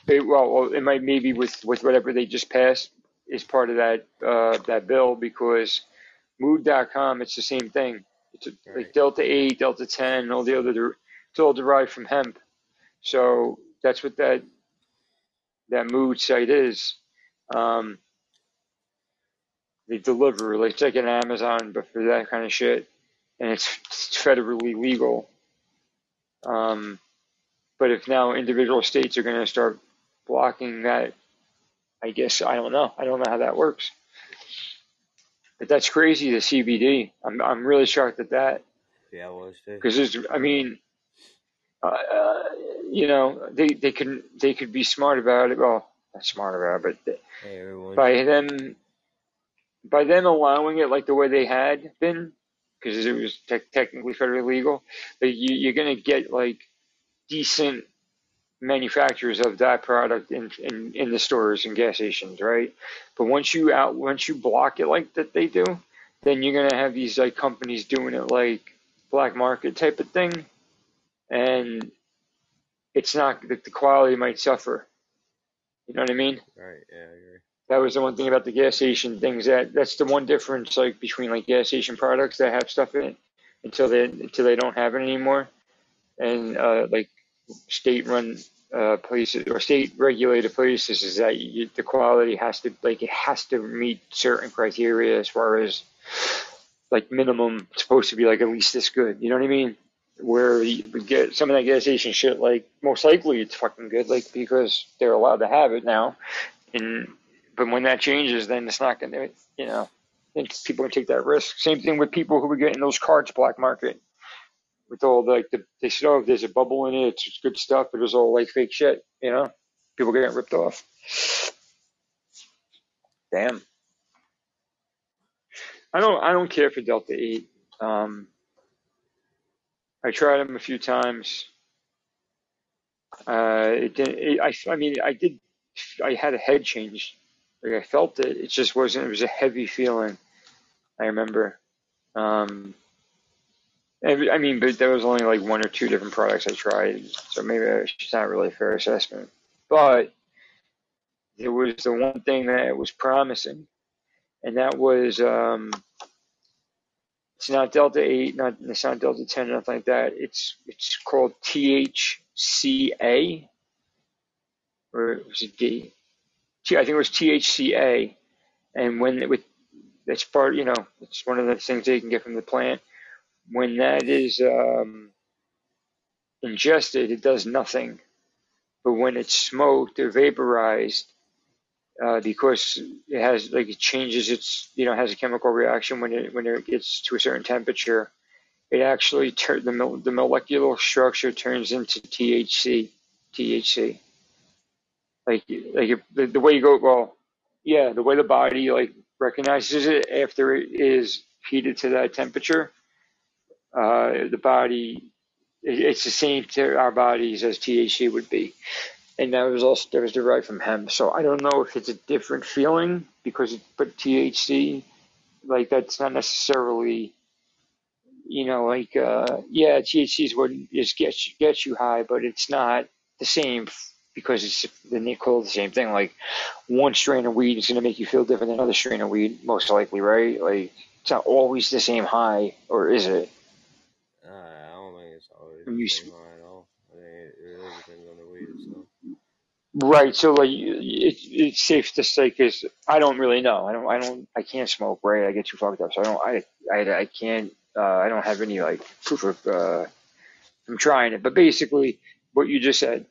It, well, it might maybe with with whatever they just passed is part of that uh, that bill because mood.com it's the same thing. It's a, like Delta Eight, Delta Ten, all the other it's all derived from hemp. So that's what that that mood site is. Um, they deliver like it's like an Amazon, but for that kind of shit, and it's, it's federally legal. Um, but if now individual states are going to start blocking that, I guess I don't know. I don't know how that works. But that's crazy. The CBD. I'm I'm really shocked at that Yeah, I was too. because. I mean, uh, uh, you know, they they can they could be smart about it. Well, not smart about it, but Hey, by them by them allowing it like the way they had been because it was te- technically federally legal you, you're going to get like decent manufacturers of that product in, in in the stores and gas stations right? But once you out once you block it like that they do then you're going to have these like companies doing it like black market type of thing. And it's not the the quality might suffer. You know what i mean? Right, yeah, I agree. that was the one thing about the gas station things that that's the one difference like between like gas station products that have stuff in it until they until they don't have it anymore and uh, like state run uh, places or state regulated places is that you, the quality has to like it has to meet certain criteria as far as like minimum supposed to be like at least this good you know what I mean? Where you get some of that gas station shit like most likely it's fucking good like because they're allowed to have it now. And but when that changes, then it's not to, you know, then people can take that risk. Same thing with people who were getting those cards black market with all the, like the they said, oh, there's a bubble in it, it's good stuff, it was all like fake shit, you know. People getting ripped off. Damn. I don't I don't care for Delta Eight. Um, I tried them a few times. Uh, it didn't. It, I I mean I did. I had a head change. Like I felt it. It just wasn't. It was a heavy feeling. I remember. Um, I mean, but there was only like one or two different products I tried, so maybe it's not really a fair assessment. But there was the one thing that was promising, and that was um, it's not Delta Eight, not it's not Delta Ten, nothing like that. It's it's called THCA, or was it D? T- I think it was THCA, and when it, with that's part, you know, it's one of the things they can get from the plant. When that is um, ingested, it does nothing. But when it's smoked or vaporized, uh, because it has like it changes its, you know, has a chemical reaction when it when it gets to a certain temperature, it actually tur- the the molecular structure turns into THC. THC. Like like if, the, the way you go, well, yeah, the way the body like recognizes it after it is heated to that temperature, uh, the body, it's the same to our bodies as THC would be, and that was also that was derived from hemp. So I don't know if it's a different feeling because it, but THC like that's not necessarily you know like uh, yeah THC is what is gets you, gets you high, but it's not the same because it's the call the same thing. Like one strain of weed is going to make you feel different than another strain of weed, most likely, right? Like it's not always the same high, or is it? Uh, I don't think it's always When you high at all. I it, it really depends on the weed itself. Right. So like it, it's safe to say because I don't really know. I don't. I don't. I can't smoke. Right. I get too fucked up. So I don't. I. I. I can't. Uh, I don't have any like proof of. Uh, I'm trying it, but basically what you just said.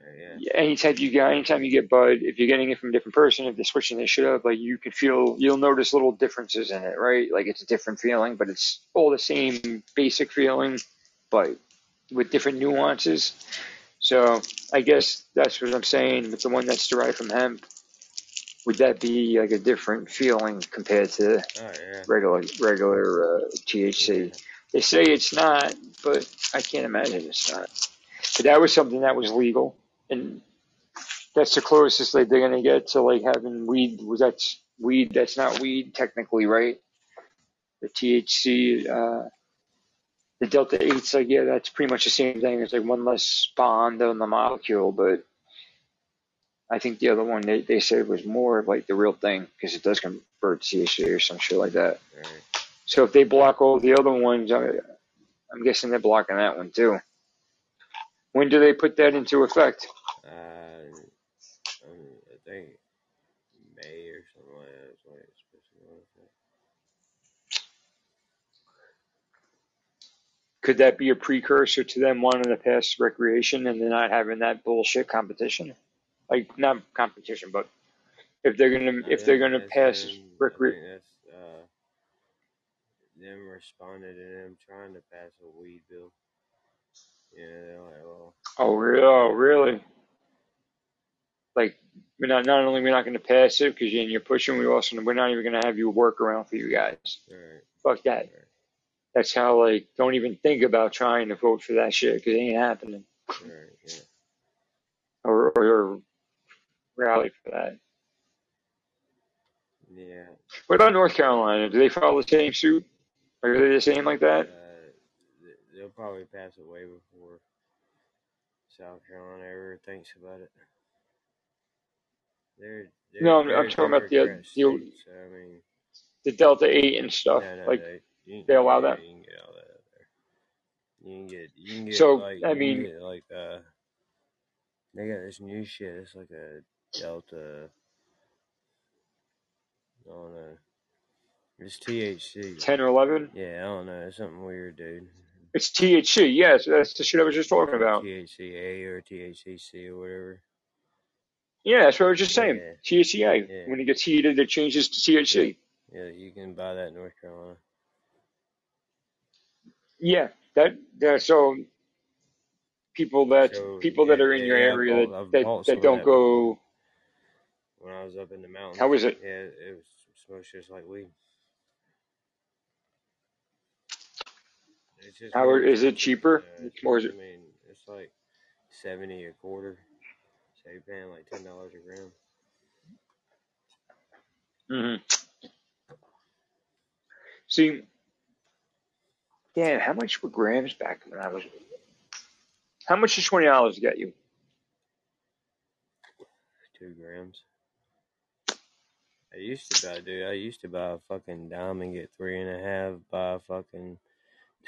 Uh, yeah. Anytime you get, anytime you get bud, if you're getting it from a different person, if they're switching their shit up, like you can feel, you'll notice little differences in it, right? Like it's a different feeling, but it's all the same basic feeling, but with different nuances. So I guess that's what I'm saying with the one that's derived from hemp. Would that be like a different feeling compared to Oh, yeah. regular regular uh, THC? They say it's not, but I can't imagine it's not. But that was something that was legal, and that's the closest they're gonna get to like having weed. Was That's weed. That's not weed technically, right? The THC, uh, the delta eight's like yeah, that's pretty much the same thing. It's like one less bond on the molecule, but I think the other one they, they said was more of like the real thing because it does convert to THC or some shit like that. Right. So if they block all the other ones, I, I'm guessing they're blocking that one too. When do they put that into effect? Uh, I, mean, I think May or something like that is when it's supposed to go. into effect. Could that be a precursor to them wanting to pass recreation and then not having that bullshit competition? Like not competition, but if they're gonna if they're gonna pass them. I recre uh them responding to them trying to pass a weed bill. Yeah, they're like, well, oh really? Oh really? Like we're not not only we're not gonna pass it because you're pushing, we also we're not even gonna have you work around for you guys. right, Fuck that. right. That's how like don't even think about trying to vote for that shit because it ain't happening Right, yeah. or, or, or rally for that. Yeah. What about North Carolina? Do they follow the same suit? Are they the same like Uh, that? th- they'll probably pass it way before South Carolina ever thinks about it. They're, they're, No, I'm, I'm talking about the the. So, I mean, the Delta Eight and stuff. no, no, Like they, you, they allow yeah, that. you can get all that out there. You can get, you can get So like, I you can mean, get like, uh, they got this new shit. It's like a Delta, I don't know. It's THC. ten or eleven. Yeah, I don't know. It's something weird, dude. It's THC. Yes, that's the shit I was just talking about. THCA or THCC or whatever. Yeah, that's what I was just saying. Yeah, THCA. yeah, When it gets heated, it changes to yeah, THC. yeah. You can buy that in North Carolina. Yeah, that so people that So people that yeah, are in yeah, your yeah. I've area that I've that, that don't go. when I was up in the mountains. How is it? Yeah, it was smokes just like weed. It's just How more are- is it expensive. cheaper? Uh, it's, Or is I it? mean, it's like seventy a quarter. So you're paying like ten dollars a gram. hmm See, damn, how much were grams back when I was? How much does twenty dollars get you? Two grams. I used to buy, dude. I used to buy a fucking dime and get three and a half. Buy a fucking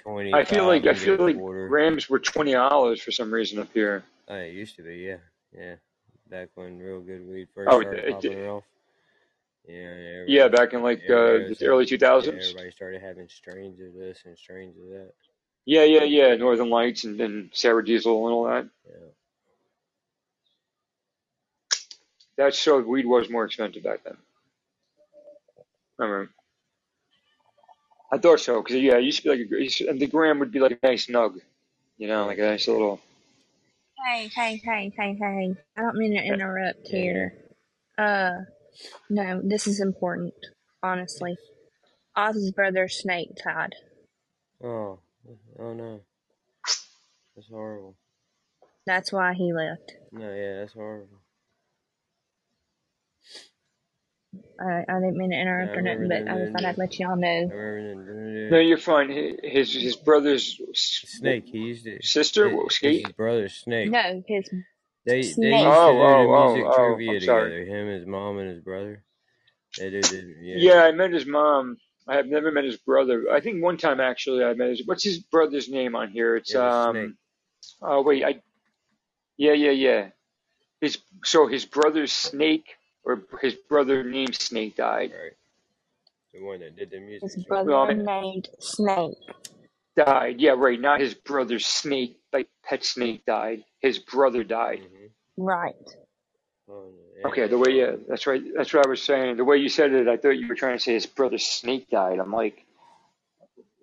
twenty I feel like I feel like quarter. grams were twenty dollars for some reason up here. Oh, it used to be, yeah, yeah. Back when real good weed first Oh, started it, popping off. Yeah, yeah, back in like uh, the early having, two yeah, thousands. everybody started having strains of this and strains of that. Yeah, yeah, yeah. Northern Lights and, then Sour Diesel and all that. Yeah, That showed weed was more expensive back then. I remember. I thought so because yeah, it used to be like a, it used to- and the gram would be like a nice nug, you know, like a nice little. Hey, hey, hey, hey, hey. I don't mean to interrupt yeah, yeah. here. Uh, no, this is important, honestly. Oz's brother Snake died. Oh, oh no, that's horrible. That's why he left. No, yeah, that's horrible. I, I didn't mean to Yeah, interrupt or nothing, but I just thought I'd let y'all know. remember them doing No, you're fine. His his brother's snake. He used to. sister, His, what, his skate. brother Snake. No, his They they Snake. used Oh, to do the oh, music oh, oh. trivia I'm sorry. together. Him, his mom, and his brother. They did the yeah Yeah, I met his mom. I have never met his brother. I think one time actually I met his. What's his brother's name on here? It's yeah the snake. um. Oh wait, I. Yeah, yeah, yeah. His so his brother's Snake or his brother named Snake died. Right, the one that did the music his trivia. Well, brother named Snake. died. Yeah, right. Not his brother Snake, like Pet Snake died. His brother died. Mhm. Right. Oh yeah, Okay, the way yeah, that's right. That's what I was saying. The way you said it, I thought you were trying to say his brother Snake died. I'm like,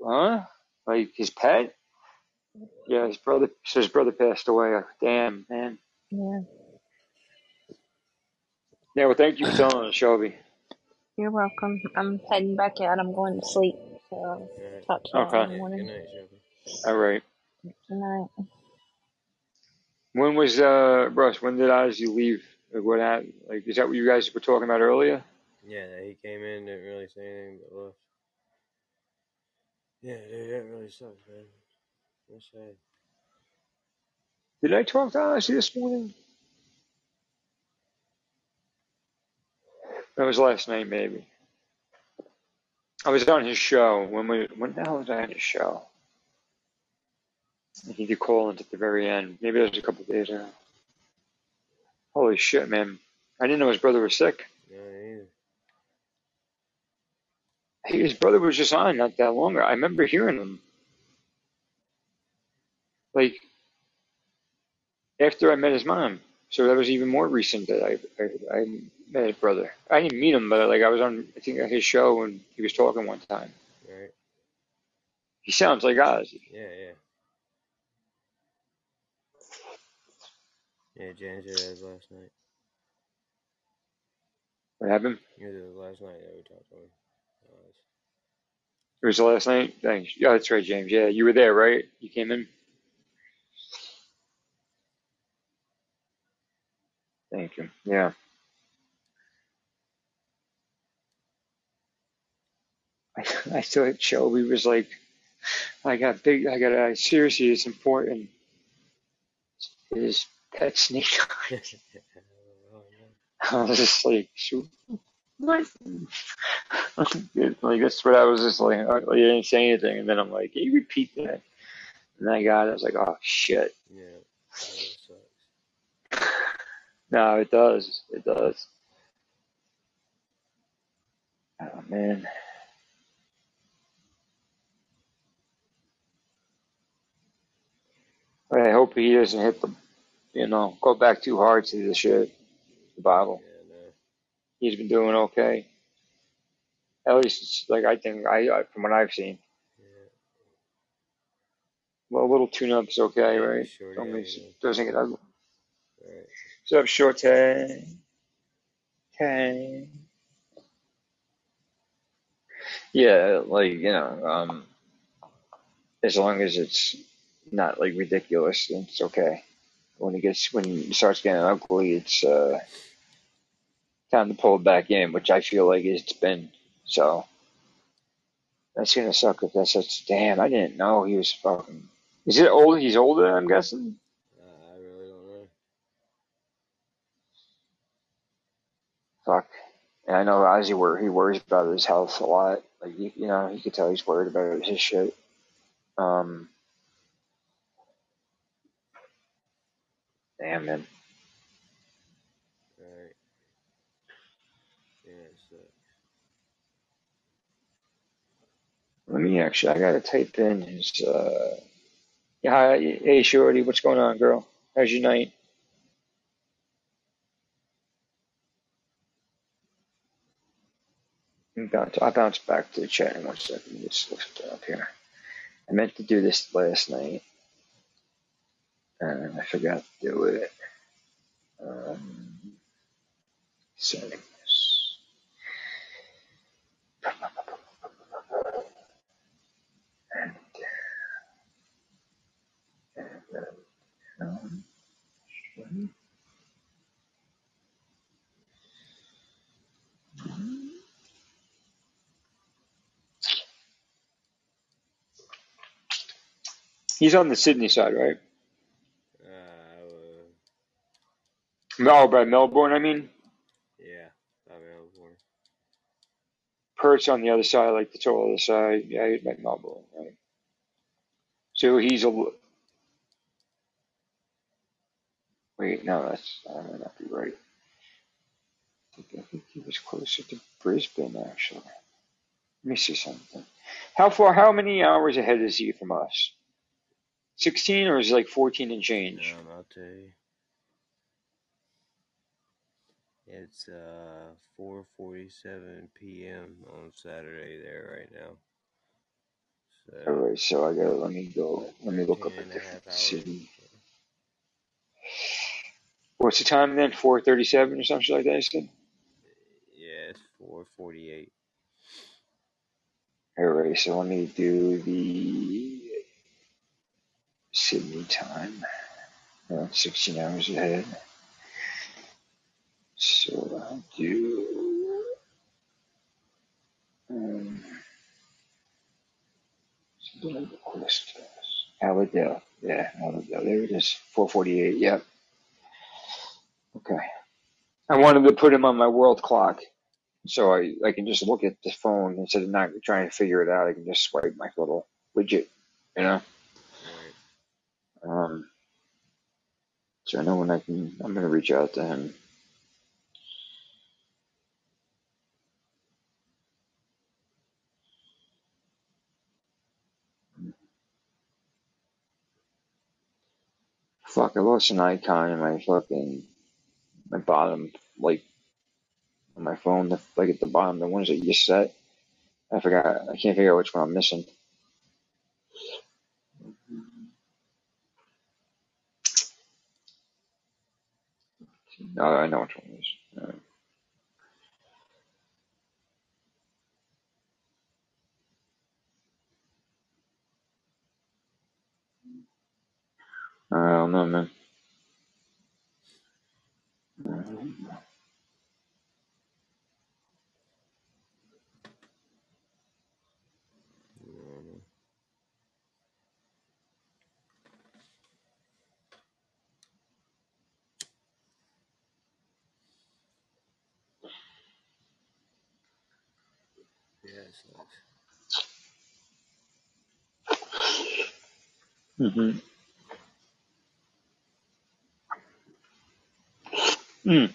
huh? Like his pet? Yeah, his brother. So his brother passed away. Damn, man. Yeah. Yeah, well, thank you for telling us, Shelby. You're welcome. I'm heading back out. I'm going to sleep. So All right. talk to y'all in Okay. the Yeah. Good night, Shelby. All right. Good night. When was uh Russ? When did Ozzy leave Like what happened? Like is that what you guys were talking about earlier? Yeah, that he came in, didn't really say anything, but left. Yeah, dude, that really sucks, man. That's sad. Did I talk to Ozzy this morning? That was last night, maybe. I was on his show. When we, when the hell was I on his show? I think you call into the very end. Maybe that was a couple days ago. Holy shit, man! I didn't know his brother was sick. Yeah, his brother was just on not that long ago. I remember hearing him. Like after I met his mom. So that was even more recent that I I, I met his brother. I didn't meet him, but like I was on I think his show and he was talking one time. Right? He sounds like Ozzy. Yeah, yeah. Yeah, Jan said that was last night. What happened? Yeah, it was last night that we talked. Uh, It was the last night. Thanks. Yeah, that's right, James. Yeah, you were there, right? You came in. Thank you. Yeah. I, I thought Shelby was like, I got big, I got I seriously, it's important. His pet snake. oh, I was just like, shoot. What? like, that's what I was just like, I I didn't say anything. And then I'm like, can you repeat that? And then I got it. I was like, oh, shit. no. Yeah, that. No, it does. It does. Oh, man. But I hope he doesn't hit the, you know, go back too hard to the shit, the Bible. Yeah, no. He's been doing okay. At least it's like I think I I- from what I've seen. Yeah. Well, a little tune-up is okay, Yeah, right? sure, Don't yeah, make, yeah. doesn't get ugly. Right. What's up, short? Tang. Yeah, like you know, um, as long as it's not like ridiculous, then it's okay. When it gets when it starts getting ugly, it's uh, time to pull it back in, which I feel like it's been. So that's gonna suck if that's such. Damn, I didn't know he was fucking. Is it old? He's older, I'm guessing. Uh, I really don't know. Fuck. And I know Ozzy wor he worries about his health a lot. Like you, you know, you could tell he's worried about his shit. Um, damn man. Right. Yeah, it sucks. Let me actually. I gotta type in his. uh Yeah, hi, hey Shorty, what's going on, girl? How's your night? I'm bounce- I bounce back to the chat in one second. Just look something up here. I meant to do this last night, and I forgot to do it. Um, settings. And, and, um, he's on the Sydney side, right? Uh, uh, No, by Melbourne, I mean. yeah, I Melbourne. Perth's on the other side, like the total other side. Yeah, he's like Melbourne, right? So he's a. Wait, no, that's that might not be right. I think, I think he was closer to Brisbane, actually. Let me see something. How far? How many hours ahead is he from us? Sixteen, or is it like fourteen and change? I'll tell you. It's uh 4:47 p.m. on Saturday there right now. All So right, so I gotta let me go. Let me look up 10 a and a different hours. city. What's the time then? Four thirty-seven or something like that. You said. Yeah, it's 4:48. All right, so let me do the Sydney time. Uh, 16 hours ahead. I do. Um, something like the Yeah, Aladale. There it is. 448. Yep. Okay. I wanted to put him on my world clock. So I, I can just look at the phone instead of not trying to figure it out. I can just swipe my little widget, you know? Um, so I know when I can, I'm going to reach out to him. Fuck, I lost an icon in my fucking, my bottom, like, on my phone, the, like at the bottom, the ones that you set. I forgot, I can't figure out which one I'm missing. No, I know which one it is. I don't know, man. Yeah. Mm-hmm. Hmm.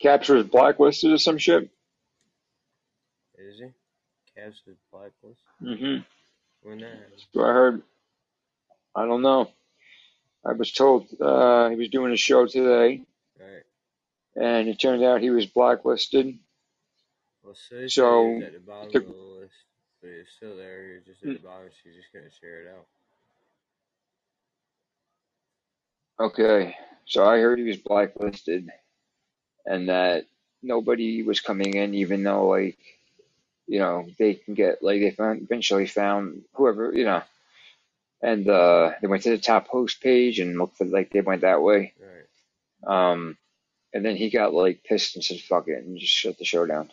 Capture is blacklisted or some shit. Is he? Cavs is blacklist. Mm-hmm. When that happened? So I heard. I don't know. I was told uh, he was doing a show today, Right. and it turned out he was blacklisted. Well, he So at the bottom the of the list, but he's still there. He was just at the bottom. She just couldn't share it out. okay, so I heard he was blacklisted, and that nobody was coming in, even though like you know they can get like they found eventually found whoever you know, and uh, they went to the top host page and looked for like they went that way. Right. Um, and then he got like pissed and said fuck it and just shut the show down.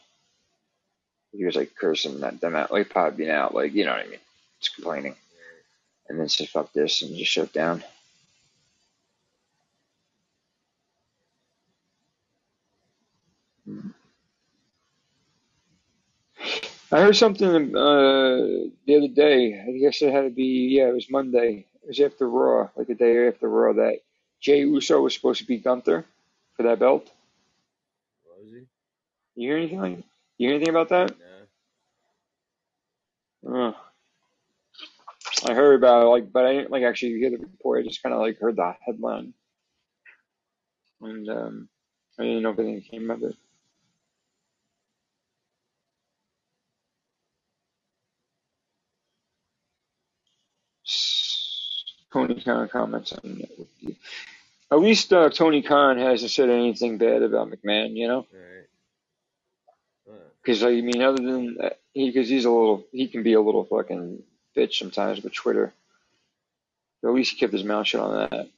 He was like cursing that them out, like Podbean out, like you know what I mean, just complaining, and then said fuck this and just shut down. I heard something uh, the other day. I guess it had to be yeah, it was Monday. It was after Raw, like the day after Raw. That Jey Uso was supposed to be Gunther for that belt. Was he? You hear anything? Like, you hear anything about that? No. Uh, I heard about it, like, but I didn't like actually hear the report. I just kind of like heard the headline, and um, I didn't know if anything came of it. Tony Khan comments on that with you. At least uh, Tony Khan hasn't said anything bad about McMahon, you know? Right. Because I mean, other than that, he, because he's a little, he can be a little fucking bitch sometimes with Twitter. But at least he kept his mouth shut on that.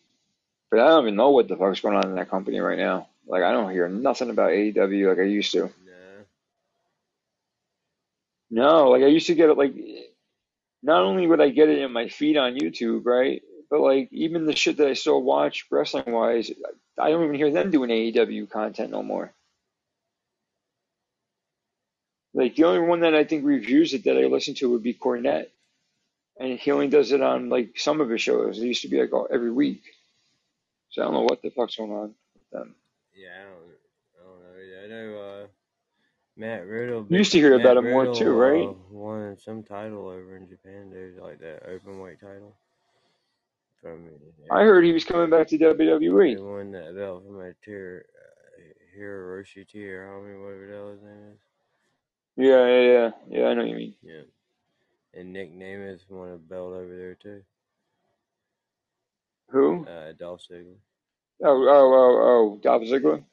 But I don't even know what the fuck's going on in that company right now. Like I don't hear nothing about AEW like I used to. No. No, like I used to get it. Like not only would I get it in my feed on YouTube, right? But like even the shit that I still watch wrestling wise, I don't even hear them doing AEW content no more. Like the only one that I think reviews it that I listen to would be Cornette, and he only does it on like some of his shows. It used to be like all- every week. So I don't know what the fuck's going on with them. Yeah, I don't. I don't know. I know. Uh, Matt Riddle. You used to hear Matt about him more too, right? Uh, won some title over in Japan, dude, like that open weight title. From I heard he was coming back to He WWE. won that belt from a tier, uh, Hiroshi Tier, homie, whatever the hell his name is. Yeah, yeah, yeah, yeah. I know what you mean. Yeah. And Nic Nemeth won a belt over there too. Who? Uh, Dolph Ziggler. Oh, oh, oh, oh, Dolph Ziggler.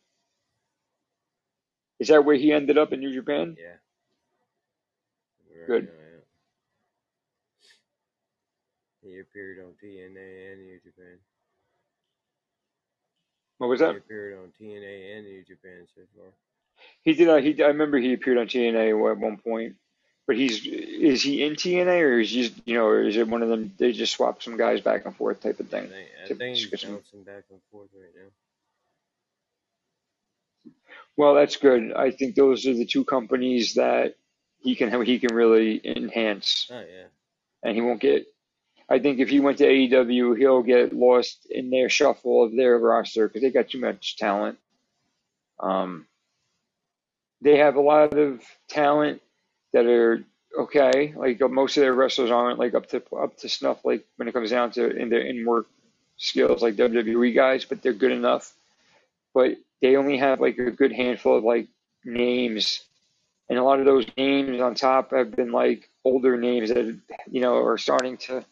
Is that where he ended up in New Japan? Yeah. Right Good. He appeared on TNA and New Japan. What was that? He appeared on TNA and New Japan so far. He did. Uh, he I remember he appeared on TNA at one point, but he's is he in TNA or is he just you know or is it one of them they just swap some guys back and forth type of I thing? think I think he's bouncing back and forth right now. Well, that's good. I think those are the two companies that he can he can really enhance, Oh yeah. and he won't get. I think if he went to AEW, he'll get lost in their shuffle of their roster because they got too much talent. Um, they have a lot of talent that are okay. Like uh, most of their wrestlers aren't like up to up to snuff. Like when it comes down to in their in work skills, like WWE guys, but they're good enough. But they only have like a good handful of like names, and a lot of those names on top have been like older names that you know are starting to.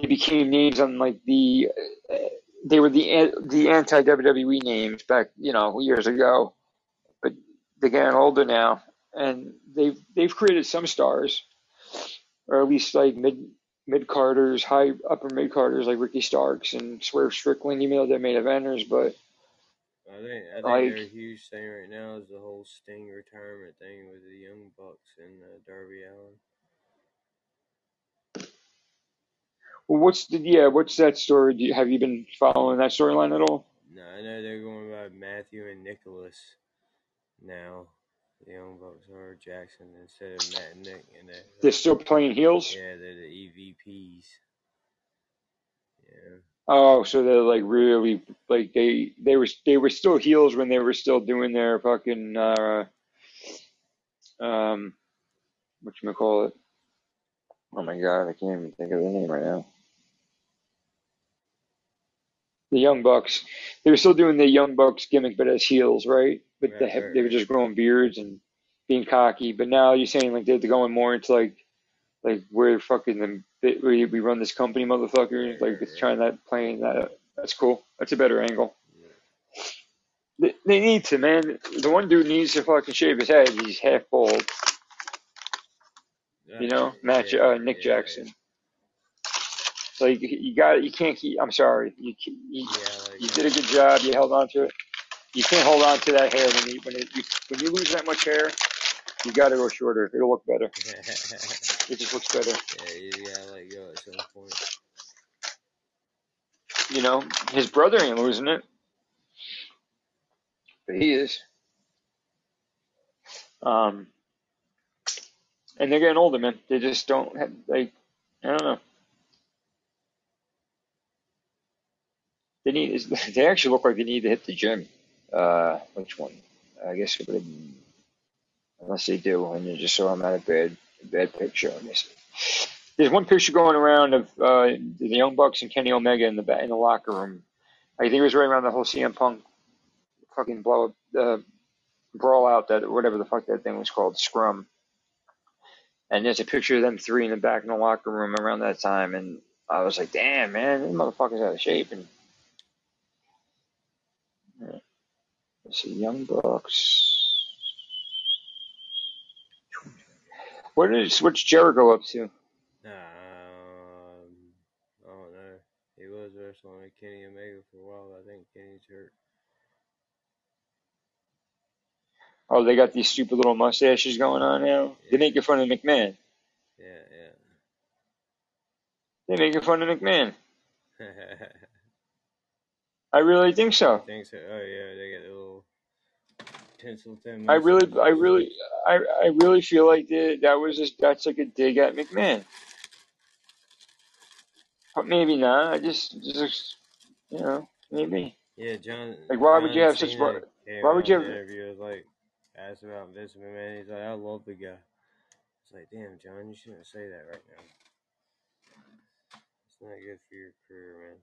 They became names on like the. Uh, they were the the anti WWE names back you know years ago, but they're getting older now, and they've they've created some stars, or at least like mid mid carders, high upper mid carders like Ricky Starks and Swerve Strickland, even though they're main eventers, but I think I think Like- their huge thing right now is the whole Sting retirement thing with the Young Bucks and uh, Darby Allin. well, what's the yeah, what's that story? Do you, have you been following that storyline at all? No, I know they're going by Matthew and Nicholas now. The Young Bucks are Jackson instead of Matt and Nick, and they're, They're still playing heels. yeah, they're the EVPs. Yeah, Oh, so they're like really like they they were they were still heels when they were still doing their fucking uh um what you call it? Oh my god, I can't even think of the name right now. The Young Bucks. They were still doing the Young Bucks gimmick, but as heels, right? But Right, they right, they were just growing beards and being cocky. But now you're saying like they're going more into like like we're fucking the we we run this company, motherfuckers. Like it's trying that plane. That That's cool. That's a better angle. They, they need to, man. The one dude needs to fucking shave his head. He's half bald. You know, Matt, uh, Nick Jackson. Like you got, you can't keep. I'm sorry. You you, you did a good job. You held on to it. You can't hold on to that hair when you when it, you, when you lose that much hair. You got to go shorter. It'll look better. It just looks better. yeah, you gotta let go at some point. You know, his brother ain't losing it, but he is. Um, and they're getting older, man. They just don't have like I don't know. They need. They actually look like they need to hit the gym. Uh, which one? I guess it would. Unless they do, and you just saw them at a bad, bad picture. I guess. There's one picture going around of uh, the Young Bucks and Kenny Omega in the in the locker room. I think it was right around the whole CM Punk fucking blow up, uh, brawl out that whatever the fuck that thing was called scrum. And there's a picture of them three in the back in the locker room around that time, and I was like, damn man, these motherfuckers out of shape. And yeah. let's see, Young Bucks. What is what's Jericho up to? Um, I don't know. He was wrestling with Kenny Omega for a while. I think Kenny's hurt. Oh, they got these stupid little mustaches going on now. They're making fun of McMahon. Yeah, yeah. They're making fun of McMahon. I really think I so. think so. Oh yeah, they got the little pencil thin. I really. I really, I, I really feel like that that was just that's like a dig at McMahon. But maybe not. I just, just, you know, maybe. Yeah, John. Like, why would you John have such? Why, why would you have? like asked about Vince McMahon. He's like, I love the guy. It's like, damn, John, you shouldn't say that right now. It's not good for your career, man.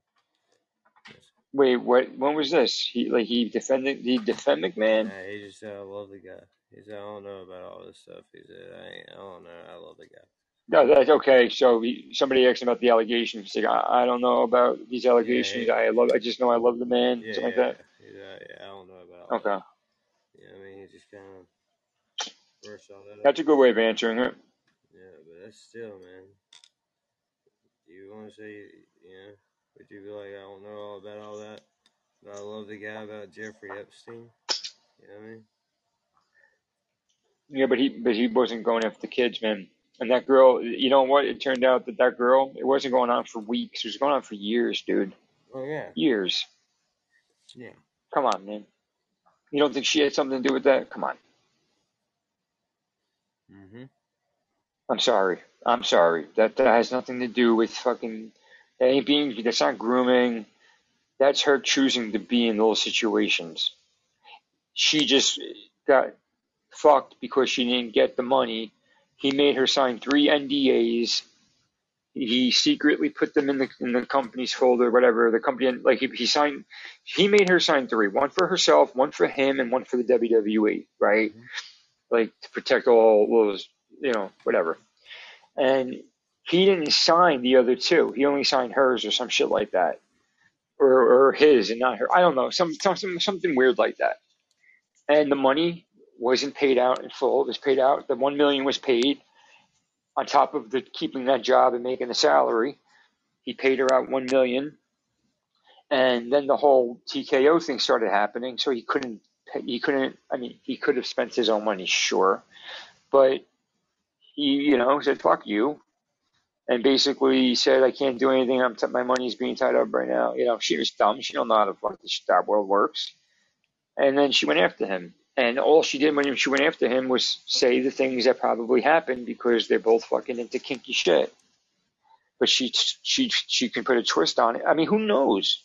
Wait, what? When was this? He like he defended he defend McMahon? Nah, he just said, I love the guy. He said, I don't know about all this stuff. He said, I, ain't, I don't know. I love the guy. No, that's okay. So he, somebody asked him about the allegations. He's like, I, I don't know about these allegations. Yeah, I love. I just know I love the man. Yeah, Something yeah. like like, yeah, I don't know about Okay, that. Yeah, I mean, he just kind of burst all that that's up. a good way of answering it. Yeah, but that's still, man. You want to say, you know, would you be like, I don't know all about all that? But I love the guy about Jeffrey Epstein. You know what I mean? Yeah, but he but he wasn't going after the kids, man. And that girl, you know what? It turned out that that girl, it wasn't going on for weeks. It was going on for years, dude. Oh yeah. Years. Yeah. Come on, man. You don't think she had something to do with that? Come on. Mm-hmm. I'm sorry. I'm sorry. That that has nothing to do with fucking. That ain't being. That's not grooming. That's her choosing to be in those situations. She just got fucked because she didn't get the money. He made her sign three NDAs. He secretly put them in the in the company's folder, whatever the company like he, he signed. He made her sign three: one for herself, one for him, and one for the WWE. Right, mm-hmm. like to protect all those, you know, whatever. And he didn't sign the other two. He only signed hers or some shit like that, or or his and not her. I don't know, some something something weird like that. And the money wasn't paid out in full. It was paid out. The one million was paid on top of the keeping that job and making the salary. He paid her out one million, and then the whole TKO thing started happening. So he couldn't. He couldn't. I mean, he could have spent his own money, sure, but he, you know, said "fuck you," and basically said, "I can't do anything. I'm t- my money's being tied up right now." You know, she was dumb. She don't know how the fuck this that world works. And then she went after him. And all she did when she went after him was say the things that probably happened because they're both fucking into kinky shit. But she she she can put a twist on it. I mean, who knows?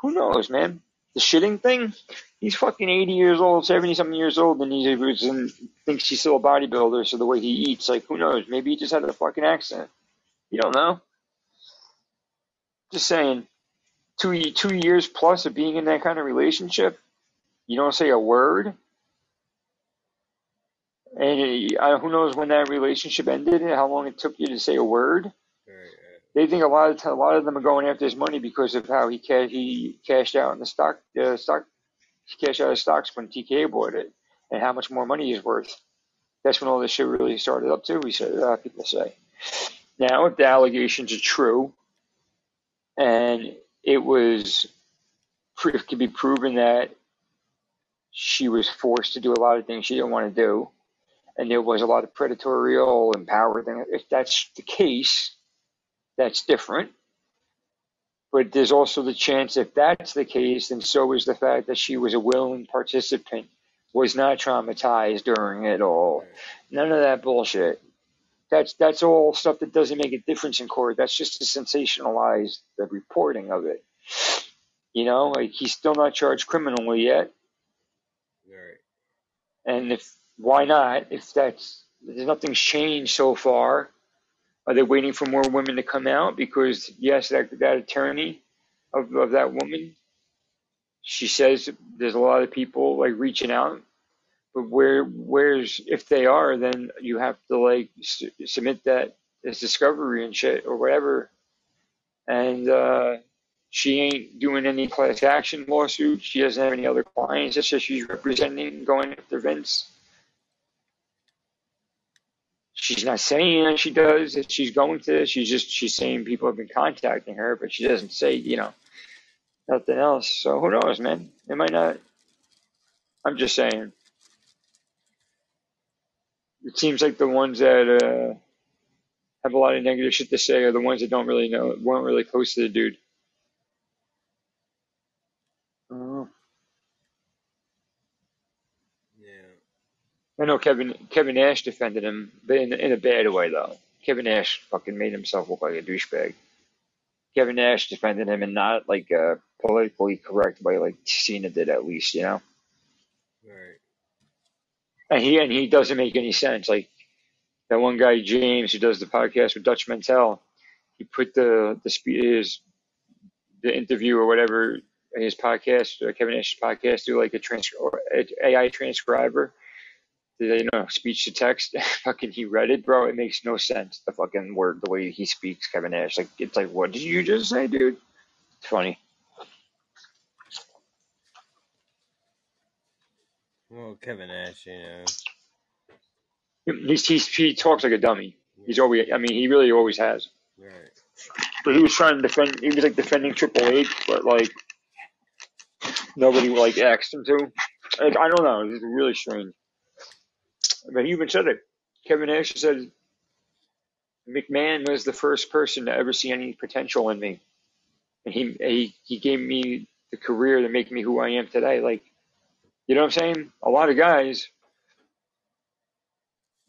Who knows, man? The shitting thing. He's fucking eighty years old, seventy something years old, and he was in, thinks he's still a bodybuilder. So the way he eats, like, who knows? Maybe he just had a fucking accident. You don't know. Just saying. Two two years plus of being in that kind of relationship, you don't say a word. And uh, who knows when that relationship ended and how long it took you to say a word. Right. They think a lot of t- a lot of them are going after his money because of how he ca- he cashed out in the stock uh, stock he cashed out his stocks when TK bought it and how much more money he's worth. That's when all this shit really started up too. We said uh, people say. Now, if the allegations are true, and it was it could be proven that she was forced to do a lot of things she didn't want to do, and there was a lot of predatorial and power thing. If that's the case, that's different. But there's also the chance if that's the case, then so is the fact that she was a willing participant, was not traumatized during it all. None of that bullshit. That's that's all stuff that doesn't make a difference in court. That's just to sensationalize the reporting of it. You know, like he's still not charged criminally yet. And if why not? If that's there's nothing's changed so far. Are they waiting for more women to come out? Because yes, that that attorney of of that woman, she says there's a lot of people like reaching out. But where where's if they are, then you have to like s- submit that as discovery and shit or whatever. And uh, she ain't doing any class action lawsuits. She doesn't have any other clients. It's just she's representing going after Vince. She's not saying that she does that she's going to. She's just she's saying people have been contacting her, but she doesn't say you know nothing else. So who knows, man? It might not. I'm just saying. It seems like the ones that uh, have a lot of negative shit to say are the ones that don't really know, weren't really close to the dude. Uh, Yeah. I know Kevin Kevin Nash defended him, but in in a bad way though. Kevin Nash fucking made himself look like a douchebag. Kevin Nash defended him and not like a politically correct way like Cena did at least, you know. Right. And he and he doesn't make any sense. Like that one guy James who does the podcast with Dutch Mantell, he put the the his the interview or whatever in his podcast, uh, Kevin Nash's podcast, through like a trans or AI transcriber. You know, speech to text. fucking, he read it, bro. It makes no sense. The fucking word, the way he speaks, Kevin Nash. Like, it's like, what did you just say, dude? It's funny. Well, Kevin Nash, you know. He's, he's he talks like a dummy. He's always. I mean, he really always has. Right. But he was trying to defend. He was like defending Triple H, but like Nobody like asked him to. Like, I don't know. It's really strange. But he even said it. Kevin Nash said McMahon was the first person to ever see any potential in me, and he he he gave me the career to make me who I am today. Like, you know what I'm saying? A lot of guys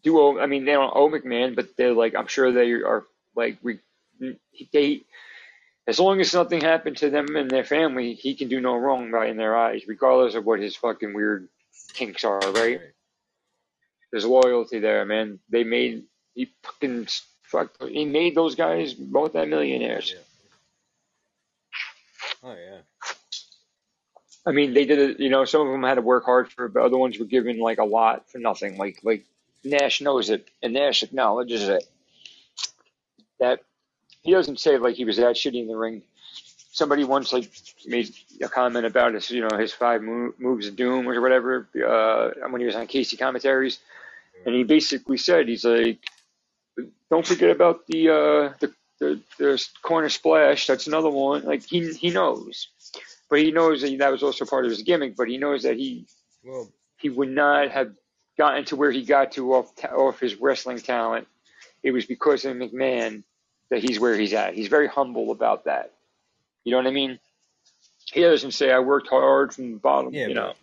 do owe. I mean, they don't owe McMahon, but they're like, I'm sure they are like we they. As long as nothing happened to them and their family, he can do no wrong in their eyes, regardless of what his fucking weird kinks are, right? There's loyalty there, man. They made he fucking fuck. He made those guys multi-millionaires. Oh yeah. I mean, they did it. You know, some of them had to work hard for it, but other ones were given like a lot for nothing. Like like Nash knows it, and Nash acknowledges it. That he doesn't say like he was that shitty in the ring. Somebody once like made a comment about his, you know, his five mo- moves of doom or whatever uh, when he was on Casey commentaries, and he basically said he's like, don't forget about the uh, the, the the corner splash. That's another one. Like he he knows, but he knows that that was also part of his gimmick. But he knows that he Well, he would not have gotten to where he got to off off his wrestling talent. It was because of McMahon that he's where he's at. He's very humble about that. You know what I mean? He doesn't say I worked hard from the bottom. yeah, you know.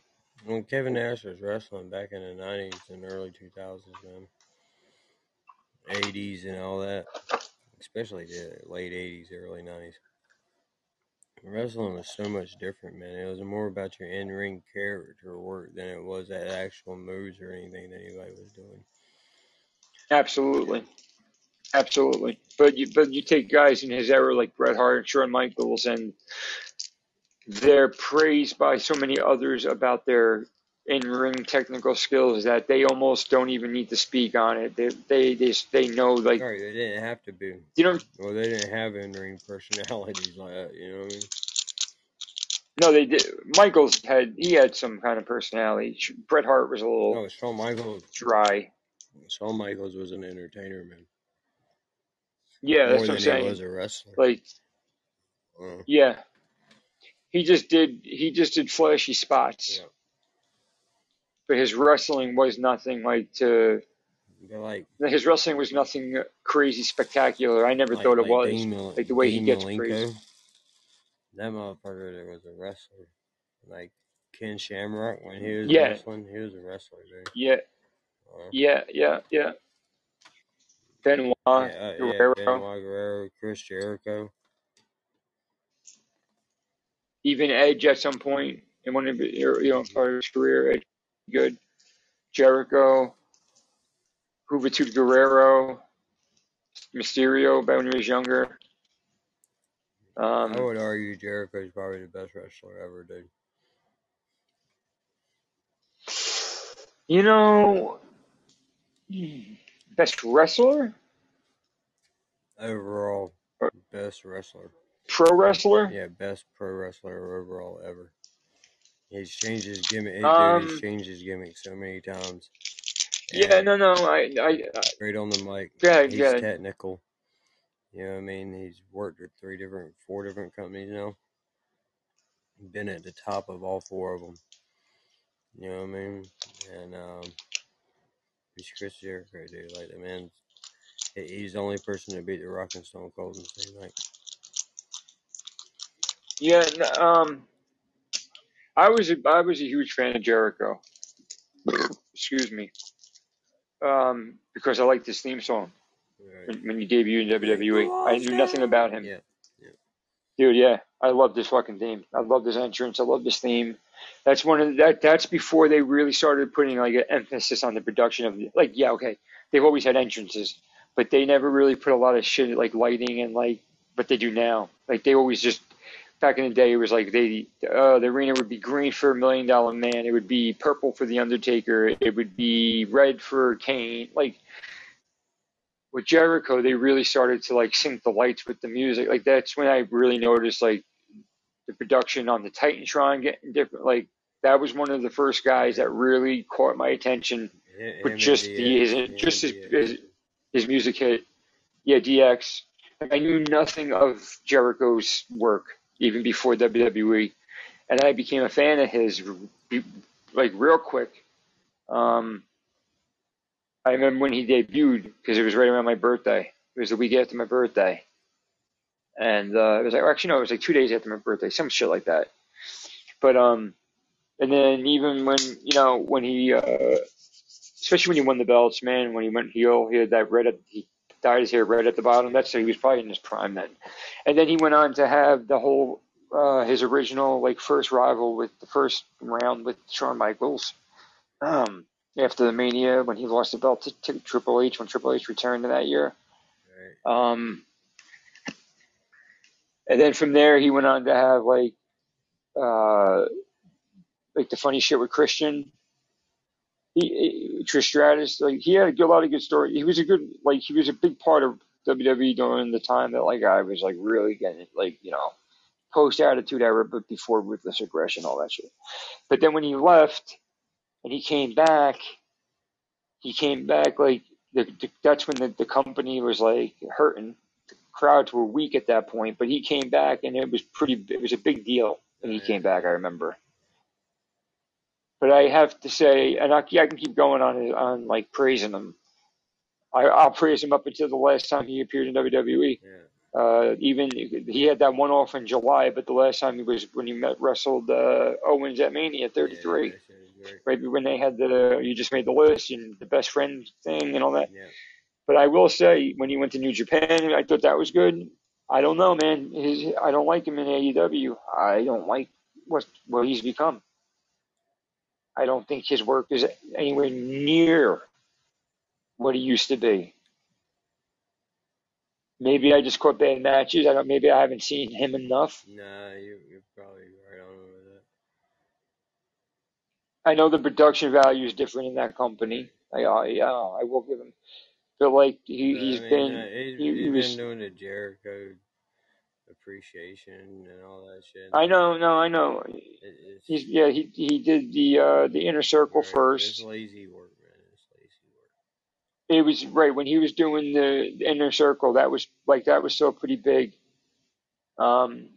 When Kevin Nash was wrestling back in the '90s and early 2000s, man, '80s and all that, especially the late '80s, early '90s, wrestling was so much different, man. It was more about your in-ring character work than it was that actual moves or anything that anybody was doing. Absolutely. Absolutely. But you but you take guys in his era like Bret Hart and Shawn Michaels and they're praised by so many others about their in ring technical skills that they almost don't even need to speak on it. They they they, they know like they didn't have to be. you know Well, they didn't have in-ring personalities like that. You know what I mean? no they did Michaels had he had some kind of personality. Bret Hart was a little No, Shawn Michaels. dry. Shawn Michaels was an entertainer, man. Yeah, More that's what than I'm he was a wrestler. Like Uh, yeah. He just did he just did flashy spots. yeah. But his wrestling was nothing like to like, his wrestling was nothing crazy spectacular. I never like, thought it like was. Like the way he gets Malenko, praised. that motherfucker that was a wrestler. Like Ken Shamrock, when he was Yeah. wrestling, he was a wrestler, dude. Yeah, Uh, yeah, yeah, yeah. Benoit, yeah, uh, yeah, Guerrero, Benoit Guerrero, Chris Jericho. Even Edge at some point in one of his, you know part of his career. Edge, good. Jericho, Juventud Guerrero, Mysterio, back when he was younger. I Um, would argue Jericho is probably the best wrestler ever, dude. you know, best wrestler, Overall, best wrestler. Pro wrestler. Yeah, best pro wrestler overall ever. He's changed his gimmick. Dude, Um, he's changed his gimmick so many times. yeah, And no, no, I, I, I great on the mic. go ahead, He's ahead. technical. You know what I mean? He's worked with three different, four different companies now. Been at the top of all four of them. You know what I mean? And um, he's Chris Jericho, dude. Like the man, he- he's the only person to beat the Rock and Stone Cold in the same night. Yeah, n- um, I was a, I was a huge fan of Jericho. Excuse me. Um, because I liked his theme song Right. when, when he debuted in WWE. I knew nothing about him. Yeah. Yeah. Dude, yeah, I loved this fucking theme. I loved his entrance. I loved his theme. That's one of the, that. That's before they really started putting like an emphasis on the production of like. Yeah, okay, they've always had entrances, but they never really put a lot of shit like lighting and like. But they do now. Like they always just back in the day, it was like they uh, the arena would be green for a Million Dollar Man. It would be purple for the Undertaker. It would be red for Kane. Like with Jericho, they really started to like sync the lights with the music. Like that's when I really noticed like the production on the Titantron getting different. Like that was one of the first guys that really caught my attention Him with just the his just his, his his music hit. Yeah, DX. Like, I knew nothing of Jericho's work even before WWE, and I became a fan of his like real quick. Um, I remember when he debuted because it was right around my birthday. It was the week after my birthday, and uh, it was like actually no, it was like two days after my birthday, some shit like that. But um, and then even when you know when he, uh, especially when he won the belts, man, when he went heel, he had that red he his hair red at the bottom. That's so he was probably in his prime then. And then he went on to have the whole uh, his original like first rival with the first round with Shawn Michaels. Um, after the Mania when he lost the belt to, to Triple H when Triple H returned in that year. Right. Um, and then from there he went on to have like uh, like the funny shit with Christian. He, he Trish Stratus, like he had a good, lot of good story. He was a good, like he was a big part of WWE during the time that like I was like really getting like you know post attitude era, but before ruthless aggression, all that shit. But then when he left and he came back, he came back like the, the, that's when the, the company was like hurting. The crowds were weak at that point, but he came back and it was pretty. It was a big deal when he came back. I remember. But I have to say, and I, I can keep going on on like praising him. I, I'll praise him up until the last time he appeared in WWE. Yeah. Uh, even he had that one off in July, but the last time he was when he met wrestled uh, Owens at Mania 33, Yeah, that shit right when they had the you just made the list and the best friend thing and all that. But I will say, when he went to New Japan, I thought that was good. I don't know, man. His, I don't like him in AEW. I don't like what what he's become. I don't think his work is anywhere near what he used to be. Maybe I just caught bad matches. I don't. Maybe I haven't seen him enough. Nah, you, you're probably right on with that. I know the production value is different in that company. I, I, yeah, I will give him. But like he, he's I mean, been, uh, he's, he, he he's was. been doing the Jericho appreciation and all that shit. I know, no, I know. It, it's, He's yeah. He he did the uh the inner circle right, It's first. lazy work, man. It's lazy work. It was right when he was doing the, the inner circle. That was like that was still pretty big. Um,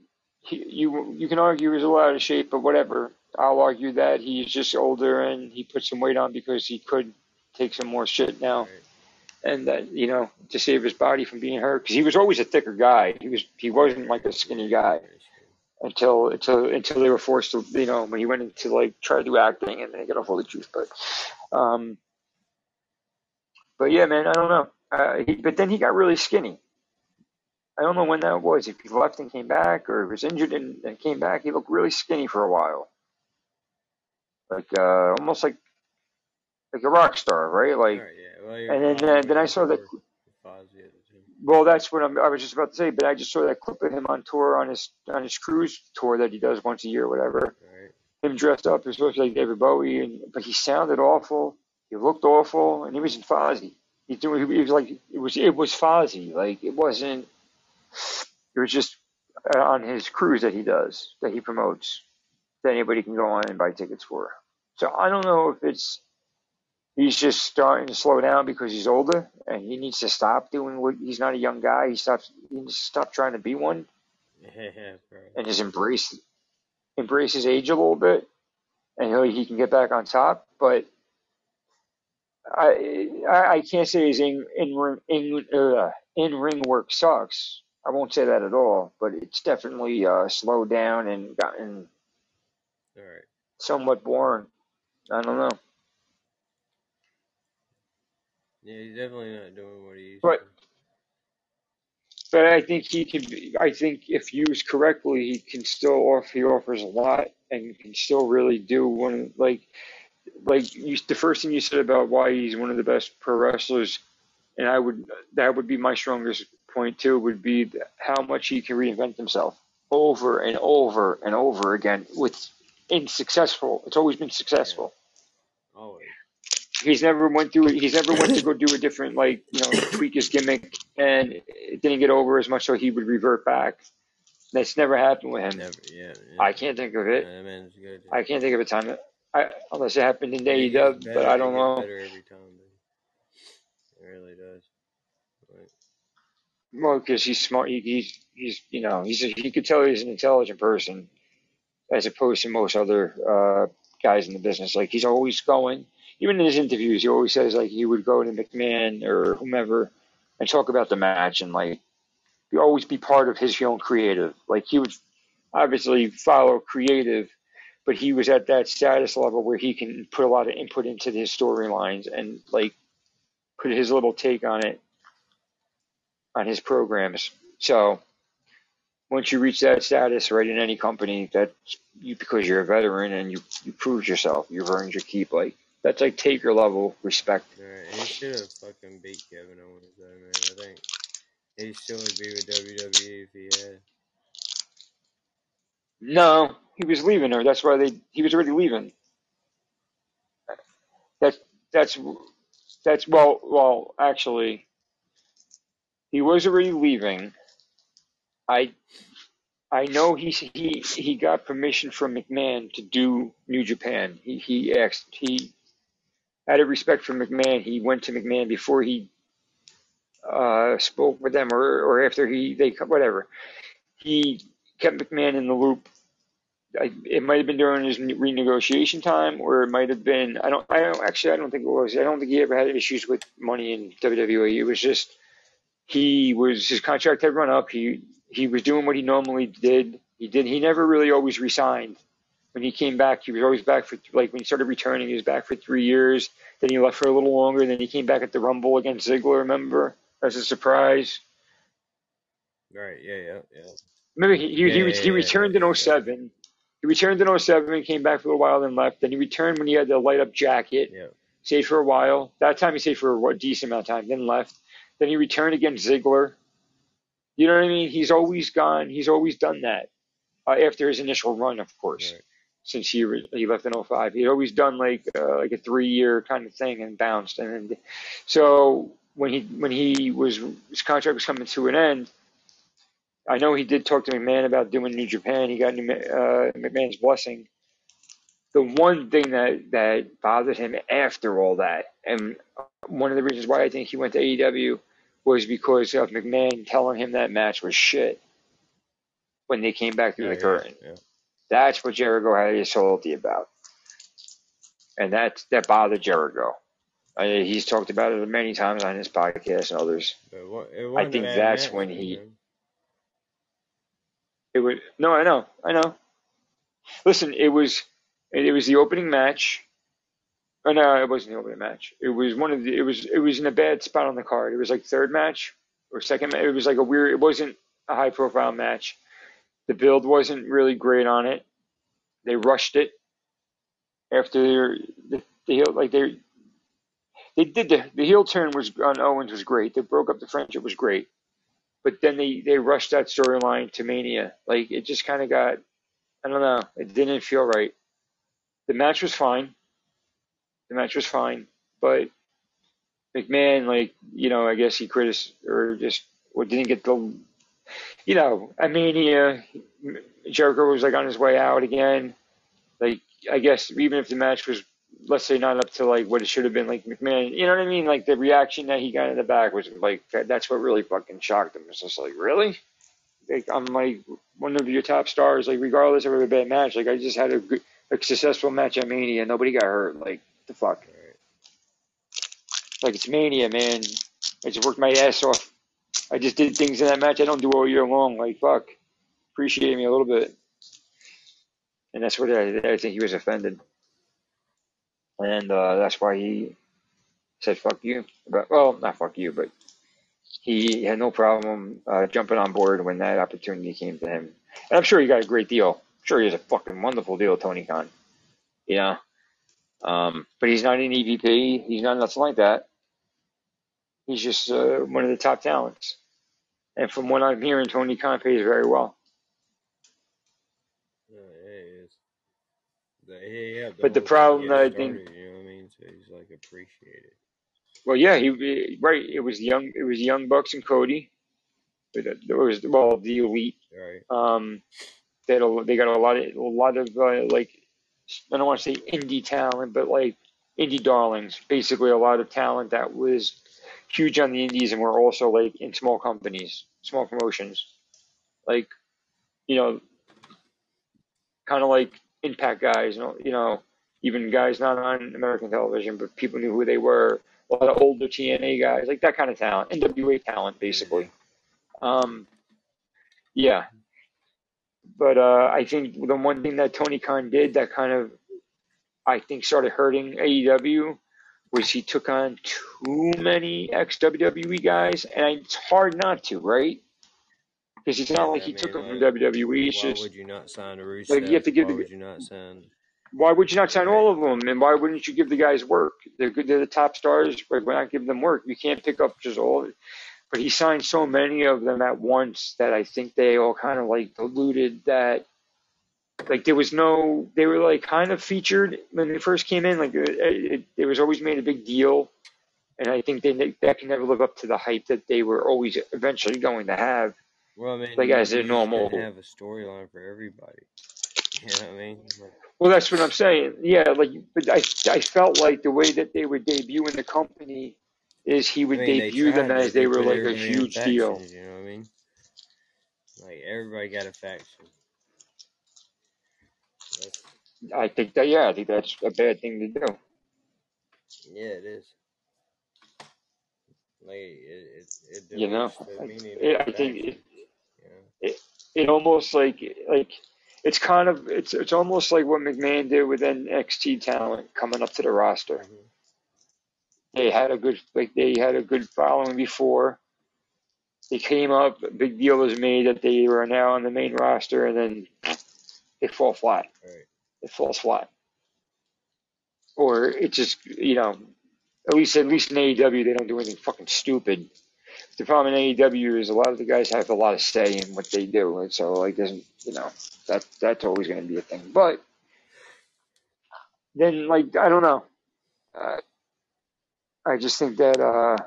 he, you you can argue he was a lot out of shape, but whatever. I'll argue that he's just older and he put some weight on because he could take some more shit now, Right. And that you know to save his body from being hurt because he was always a thicker guy. He was he wasn't like a skinny guy until until until they were forced to you know when he went into like try to do acting and they got off all the juice. But um, but yeah, man, I don't know. Uh, he, but then he got really skinny. I don't know when that was. If he left and came back, or he was injured and, and came back, he looked really skinny for a while, like uh, almost like like a rock star, right? Like, yeah. Well, and then probably uh, then I saw that. before Fozzy at the time. Well, that's what I'm, I was just about to say. But I just saw that clip of him on tour on his on his cruise tour that he does once a year, or whatever. Right. him dressed up as supposed to be like David Bowie, and but he sounded awful. He looked awful, and he was in Fozzy. He's doing. He was like it was. It was Fozzy. Like it wasn't. It was just uh, on his cruise that he does that he promotes that anybody can go on and buy tickets for. So I don't know if it's he's just starting to slow down because he's older and he needs to stop doing what he's not a young guy. He stops. He needs to stop trying to be one Yeah, and just embrace embrace his age a little bit, and he he can get back on top. But I I, I can't say his in in ring in uh, in ring work sucks. I won't say that at all. But it's definitely uh, slowed down and gotten Alright. somewhat boring. I don't know. Yeah, he's definitely not doing what he used Right. to. But I think he can. Be, I think if used correctly, he can still offer. He offers a lot and can still really do one. of- Like, like you, the first thing you said about why he's one of the best pro wrestlers, and I would that would be my strongest point too. Would be how much he can reinvent himself over and over and over again with in successful. It's always been successful. Always. He's never went through. He's never went to go do a different like you know tweak his gimmick and it didn't get over as much, so he would revert back. That's never happened with him. Never. Yeah. yeah. I can't think of it. man's good. I can't think of a time that I unless it happened in He AEW, better- but I don't know. Better every time, it really does. Like, Well, because he's smart. He, he's he's you know he's a, you could tell he's an intelligent person, as opposed to most other uh, guys in the business. Like he's always going, even in his interviews, he always says like he would go to McMahon or whomever and talk about the match and like you always be part of his own creative. Like he would obviously follow creative, but he was at that status level where he can put a lot of input into his storylines and like put his little take on it on his programs. So once you reach that status, right, in any company, that you because you're a veteran and you you proved yourself, you've earned your keep. Like that's like taker level respect. Right, he should have fucking beat Kevin Owens, though, man. I think he still would be with WWE if he had. No, he was leaving her. That's why they. He was already leaving. That's that's that's well well actually, he was already leaving. I I know he he he got permission from McMahon to do New Japan. He he asked he out of respect for McMahon, he went to McMahon before he uh, spoke with them or or after he they whatever. He kept McMahon in the loop I, it might have been during his renegotiation time, or it might have been. I don't. I don't actually. I don't think it was. I don't think he ever had issues with money in WWE. It was just he was his contract had run up. He he was doing what he normally did. He did. He never really always resigned. When he came back, he was always back for like when he started returning. He was back for three years. Then he left for a little longer. Then he came back at the Rumble against Ziggler. Remember as a surprise. Right. Yeah. Yeah. Yeah. Remember he he, Yeah, he, yeah, he returned yeah, in 07. He returned in 07, and came back for a while, then left. Then he returned when he had the light up jacket, Yeah. stayed for a while. That time he stayed for a decent amount of time, then left. Then he returned against Ziggler. You know what I mean? He's always gone. He's always done that uh, after his initial run, of course. Right. Since he re- he left in 05, he'd always done like uh, like a three year kind of thing and bounced. And so when he when he was his contract was coming to an end, I know he did talk to McMahon about doing New Japan. He got New, uh, McMahon's blessing. The one thing that, that bothered him after all that, and one of the reasons why I think he went to AEW, was because of McMahon telling him that match was shit when they came back through Oh, the yeah, curtain. Yeah. That's what Jericho had his salty about, and that that bothered Jericho. I, he's talked about it many times on his podcast and others. But it it wasn't think that's when he-. It was no, I know, I know. Listen, it was it was the opening match. Oh no, it wasn't the opening match. It was one of the. It was it was in a bad spot on the card. It was like third match or second. It was like a weird. It wasn't a high profile match. The build wasn't really great on it. They rushed it after the, the heel like they they did the the heel turn was on Owens was great. They broke up the friendship was great, but then they they rushed that storyline to Mania. Like it just kind of got I don't know. It didn't feel right. The match was fine. The match was fine, but McMahon, like you know, I guess he criticized or just or didn't get the, you know, at Mania, Jericho was like on his way out again. Like I guess even if the match was, let's say, not up to like what it should have been, like McMahon, you know what I mean? Like the reaction that he got in the back was like that's what really fucking shocked him. It's just like really, like I'm like one of your top stars. Like regardless of a bad match, like I just had a a successful match at Mania. Nobody got hurt. Like the fuck. Like it's Mania, man. I just worked my ass off. I just did things in that match I don't do all year long. Like fuck, appreciate me a little bit. And that's what I, I think he was offended, and uh, that's why he said "fuck you." But well, not "fuck you," but he had no problem uh, jumping on board when that opportunity came to him. And I'm sure he got a great deal. I'm sure he has a fucking wonderful deal, Tony Khan. You know, um, but he's not an EVP. He's not nothing like that. He's just uh, one of the top talents. And from what I'm hearing, Tony Khan pays very well. Yeah, yeah, he is. The, he helped But the problem that I think- you know what I mean? So he's like appreciated. Well, yeah, he right. It was young. It was young Bucks and Cody. It was well the elite. Right. Um, they had a, they got a lot of a lot of uh, like I don't want to say indie talent, but like indie darlings. Basically, a lot of talent that was huge on the indies and we're also like in small companies, small promotions. Like, you know, kind of like Impact guys, you know, you know, even guys not on American television, but people knew who they were. A lot of older TNA guys, like that kind of talent, NWA talent, basically. Um, yeah, but uh, I think the one thing that Tony Khan did that kind of, I think, started hurting AEW was he took on too many ex WWE guys, and it's hard not to, right? Because it's not Yeah, like I he took them mean, from WWE. It's why just would you not sign a Rusev? like you have to give why the would you not sign? why would you not sign all of them? And why wouldn't you give the guys work? They're good. They're the top stars. But why not give them work? You can't pick up just all. But he signed so many of them at once that I think they all kind of like diluted that. Like there was no, they were like kind of featured when they first came in. Like it, it, it was always made a big deal, and I think they that can never live up to the hype that they were always eventually going to have. Well, I mean, Like as a normal. have a storyline for everybody. You know what I mean? Like, Well, that's what I'm saying. Yeah, like, but I I felt like the way that they were debuting the company is he I would mean, debut them as they They were like a huge deal. You know what I mean? Like everybody got a faction. I think that yeah, I think that's a bad thing to do. yeah, it is. Like it, it, it You know, I, it, I think it, know? it it almost like like it's kind of it's it's almost like what McMahon did with NXT talent coming up to the roster. hmm They had a good like they had a good following before. They came up, a big deal was made that they were now on the main roster, and then they fall flat. Right. It falls flat, or it just you know at least at least in AEW they don't do anything fucking stupid. The problem in AEW is a lot of the guys have a lot of say in what they do, and so like doesn't you know that that's always going to be a thing. But then like I don't know, uh, I just think that uh,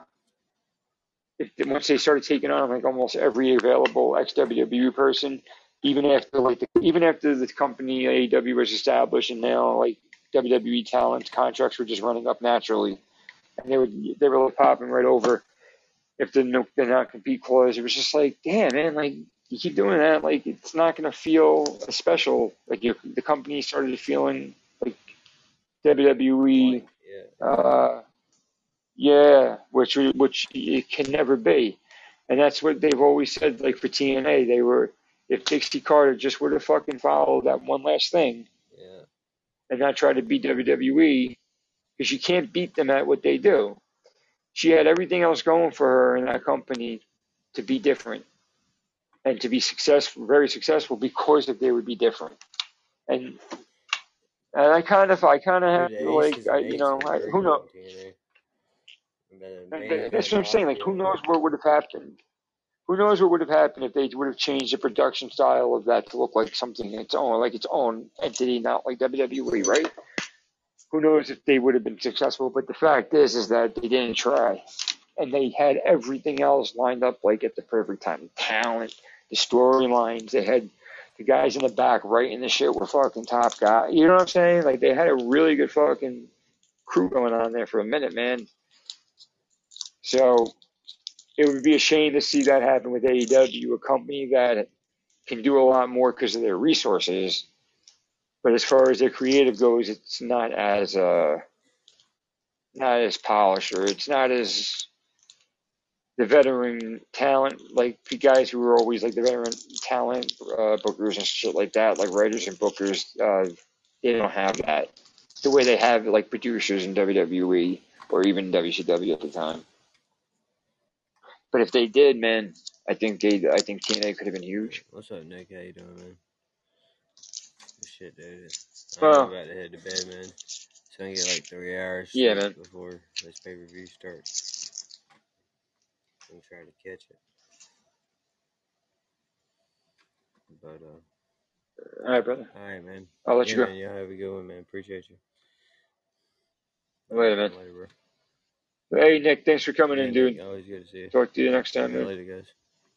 if once they started taking on like almost every available ex WWE person, even after like the, even after the company AEW was established and now like WWE talent contracts were just running up naturally, and they would they were like popping right over if the no the non compete clause. It was just like damn man, like you keep doing that, like it's not gonna feel special. Like you, the company started feeling like WWE. Yeah, Uh, yeah, which which it can never be, and that's what they've always said. Like for TNA, they were if Dixie Carter just would have fucking followed that one last thing yeah. and not try to beat WWE, because you can't beat them at what they do. She had everything else going for her in that company to be different and to be successful, very successful, because if they would be different. And and I kind of, I kind of have to like, I, you know, I, who knows? in TNA. But And man, th- That's what I'm saying. Like, who knows what would have happened? Who knows what would have happened if they would have changed the production style of that to look like something its own, like its own entity, not like WWE, right? Who knows if they would have been successful? But the fact is, is that they didn't try, and they had everything else lined up like at the perfect time. Talent, the storylines, they had the guys in the back writing the shit were fucking top guy. You know what I'm saying? Like they had a really good fucking crew going on there for a minute, man. So it would be a shame to see that happen with AEW, a company that can do a lot more because of their resources. But as far as their creative goes, it's not as uh, not as polished or it's not as the veteran talent like the guys who were always like the veteran talent uh, bookers and shit like that, like writers and bookers. Uh, they don't have that the way they have like producers in WWE or even WCW at the time. But if they did, man, I think they, I think TNA could have been huge. What's up, Nick? How you doing, man? Shit, dude. I'm Well, about to head to bed, man. So I get like three hours yeah, man. before this pay per view starts. I'm trying to catch it. But uh, All right, brother. all right, man. I'll let yeah, you go. man. Y'all have a good one, man. Appreciate you. Later, man. Later, bro. Hey, Nick, thanks for coming Yeah, in, dude. Always good to see you. Talk to you next time, man. later, guys.